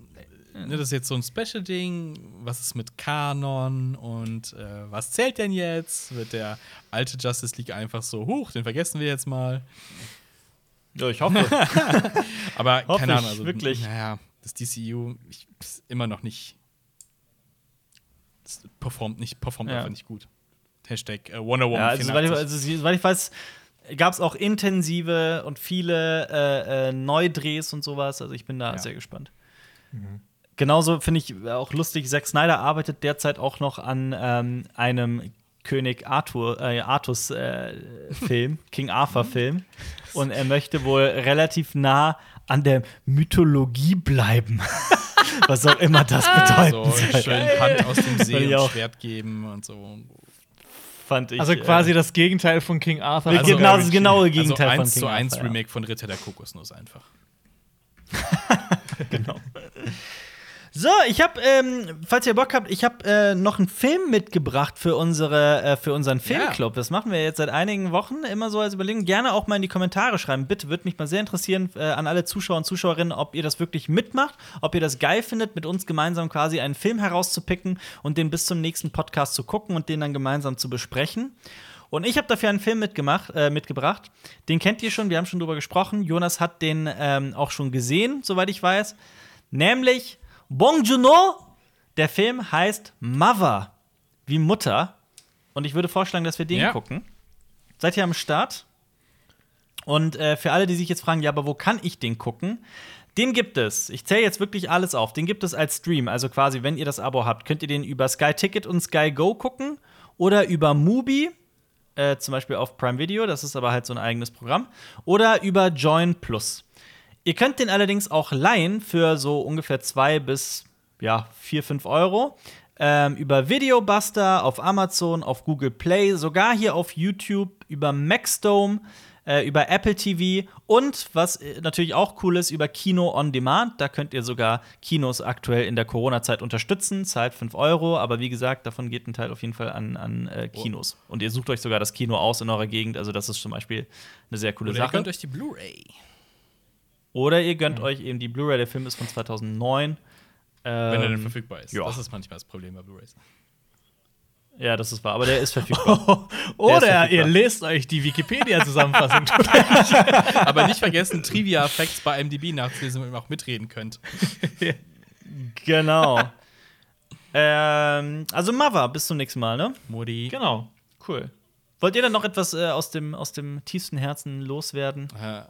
ne, das ist jetzt so ein Special-Ding. Was ist mit Kanon und äh, was zählt denn jetzt? Wird der alte Justice League einfach so, huch, den vergessen wir jetzt mal? ja, ich hoffe. Aber Hoffe keine Ahnung, also, wirklich. Naja, das DCU ich, ist immer noch nicht. Das performt nicht, performt Ja. einfach nicht gut. Hashtag äh, Wonder Woman ja, also, soweit ich, 84. also, soweit ich weiß, gab es auch intensive und viele äh, äh, Neudrehs und sowas. Also ich bin da Ja. sehr gespannt. Genauso finde ich auch lustig, Zack Snyder arbeitet derzeit auch noch an ähm, einem König Arthur, äh, Artus äh, Film, King Arthur Film. Und er möchte wohl relativ nah an der Mythologie bleiben. Was auch immer das bedeuten so soll. schön Hand aus dem See und. Schwert geben und so. Fand ich. Also quasi äh, das Gegenteil von King Arthur. Also, genau das genaue Also Gegenteil von 1 King zu 1 Arthur, ja. Remake von Ritter der Kokosnuss einfach. genau. So, ich habe, ähm, falls ihr Bock habt, ich habe äh, noch einen Film mitgebracht für unsere, äh, für unseren Filmclub. Das machen wir jetzt seit einigen Wochen immer so als Überlegung. Gerne auch mal in die Kommentare schreiben. Bitte, würde mich mal sehr interessieren äh, an alle Zuschauer und Zuschauerinnen, ob ihr das wirklich mitmacht, ob ihr das geil findet, mit uns gemeinsam quasi einen Film herauszupicken und den bis zum nächsten Podcast zu gucken und den dann gemeinsam zu besprechen. Und ich habe dafür einen Film mitgemacht, äh, mitgebracht. Den kennt ihr schon, wir haben schon drüber gesprochen. Jonas hat den ähm, auch schon gesehen, soweit ich weiß. Nämlich Bong Joon-ho. Der Film heißt Mother, wie Mutter. Und ich würde vorschlagen, dass wir den Ja. gucken. Seid ihr am Start? Und äh, für alle, die sich jetzt fragen, ja, aber wo kann ich den gucken? Den gibt es. Ich zähle jetzt wirklich alles auf. Den gibt es als Stream. Also quasi, wenn ihr das Abo habt, könnt ihr den über Sky Ticket und Sky Go gucken oder über Mubi, äh, zum Beispiel auf Prime Video. Das ist aber halt so ein eigenes Programm. Oder über Join Plus. Ihr könnt den allerdings auch leihen für so ungefähr zwei bis ja, vier, fünf Euro. Ähm, über Videobuster, auf Amazon, auf Google Play, sogar hier auf YouTube, über Maxdome, äh, über Apple TV und was äh, natürlich auch cool ist, über Kino on Demand. Da könnt ihr sogar Kinos aktuell in der Corona-Zeit unterstützen, zahlt 5 Euro, aber wie gesagt, davon geht ein Teil auf jeden Fall an, an äh, Kinos. Und ihr sucht euch sogar das Kino aus in eurer Gegend, also das ist zum Beispiel eine sehr coole Oder ihr Sache. könnt euch die Blu-ray. Oder ihr gönnt euch eben die Blu-ray, der Film ist von 2009. Wenn er denn Ähm, verfügbar ist. ja. Das ist manchmal das Problem bei Blu-rays. Ja, das ist wahr, aber der ist verfügbar. Oder verfügbar. ihr lest euch die Wikipedia-Zusammenfassung. Aber nicht vergessen, Trivia-Facts bei IMDb nachzulesen, damit ihr auch mitreden könnt. genau. ähm, also Mother, bis zum nächsten Mal, ne? Modi. genau. Cool. Wollt ihr dann noch etwas äh, aus, dem, aus dem tiefsten Herzen loswerden? Äh,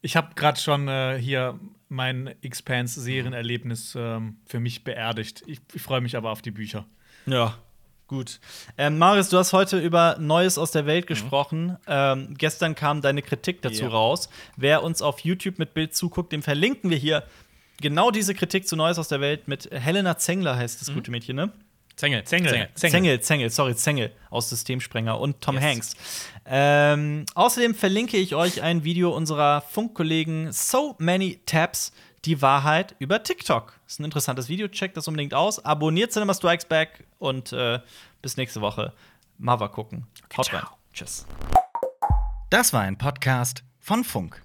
Ich habe gerade schon äh, hier mein Expanse-Serienerlebnis ähm, für mich beerdigt. Ich, ich freue mich aber auf die Bücher. Ja, gut. Ähm, Marius, du hast heute über Neues aus der Welt gesprochen. Ähm, gestern kam deine Kritik dazu Ja. raus. Wer uns auf YouTube mit Bild zuguckt, dem verlinken wir hier genau diese Kritik zu Neues aus der Welt mit Helena Zengler, heißt das gute Mädchen, ne? Zengel. Zengel. Zengel, Zengel, sorry, Zengel aus Systemsprenger und Tom Yes. Hanks. Ähm, außerdem verlinke ich euch ein Video unserer Funkkollegen So Many Tabs, die Wahrheit über TikTok. Ist ein interessantes Video, checkt das unbedingt aus. Abonniert Cinema Strikes Back und äh, bis nächste Woche. Mava gucken. Haut rein. Tschüss. Das war ein Podcast von Funk.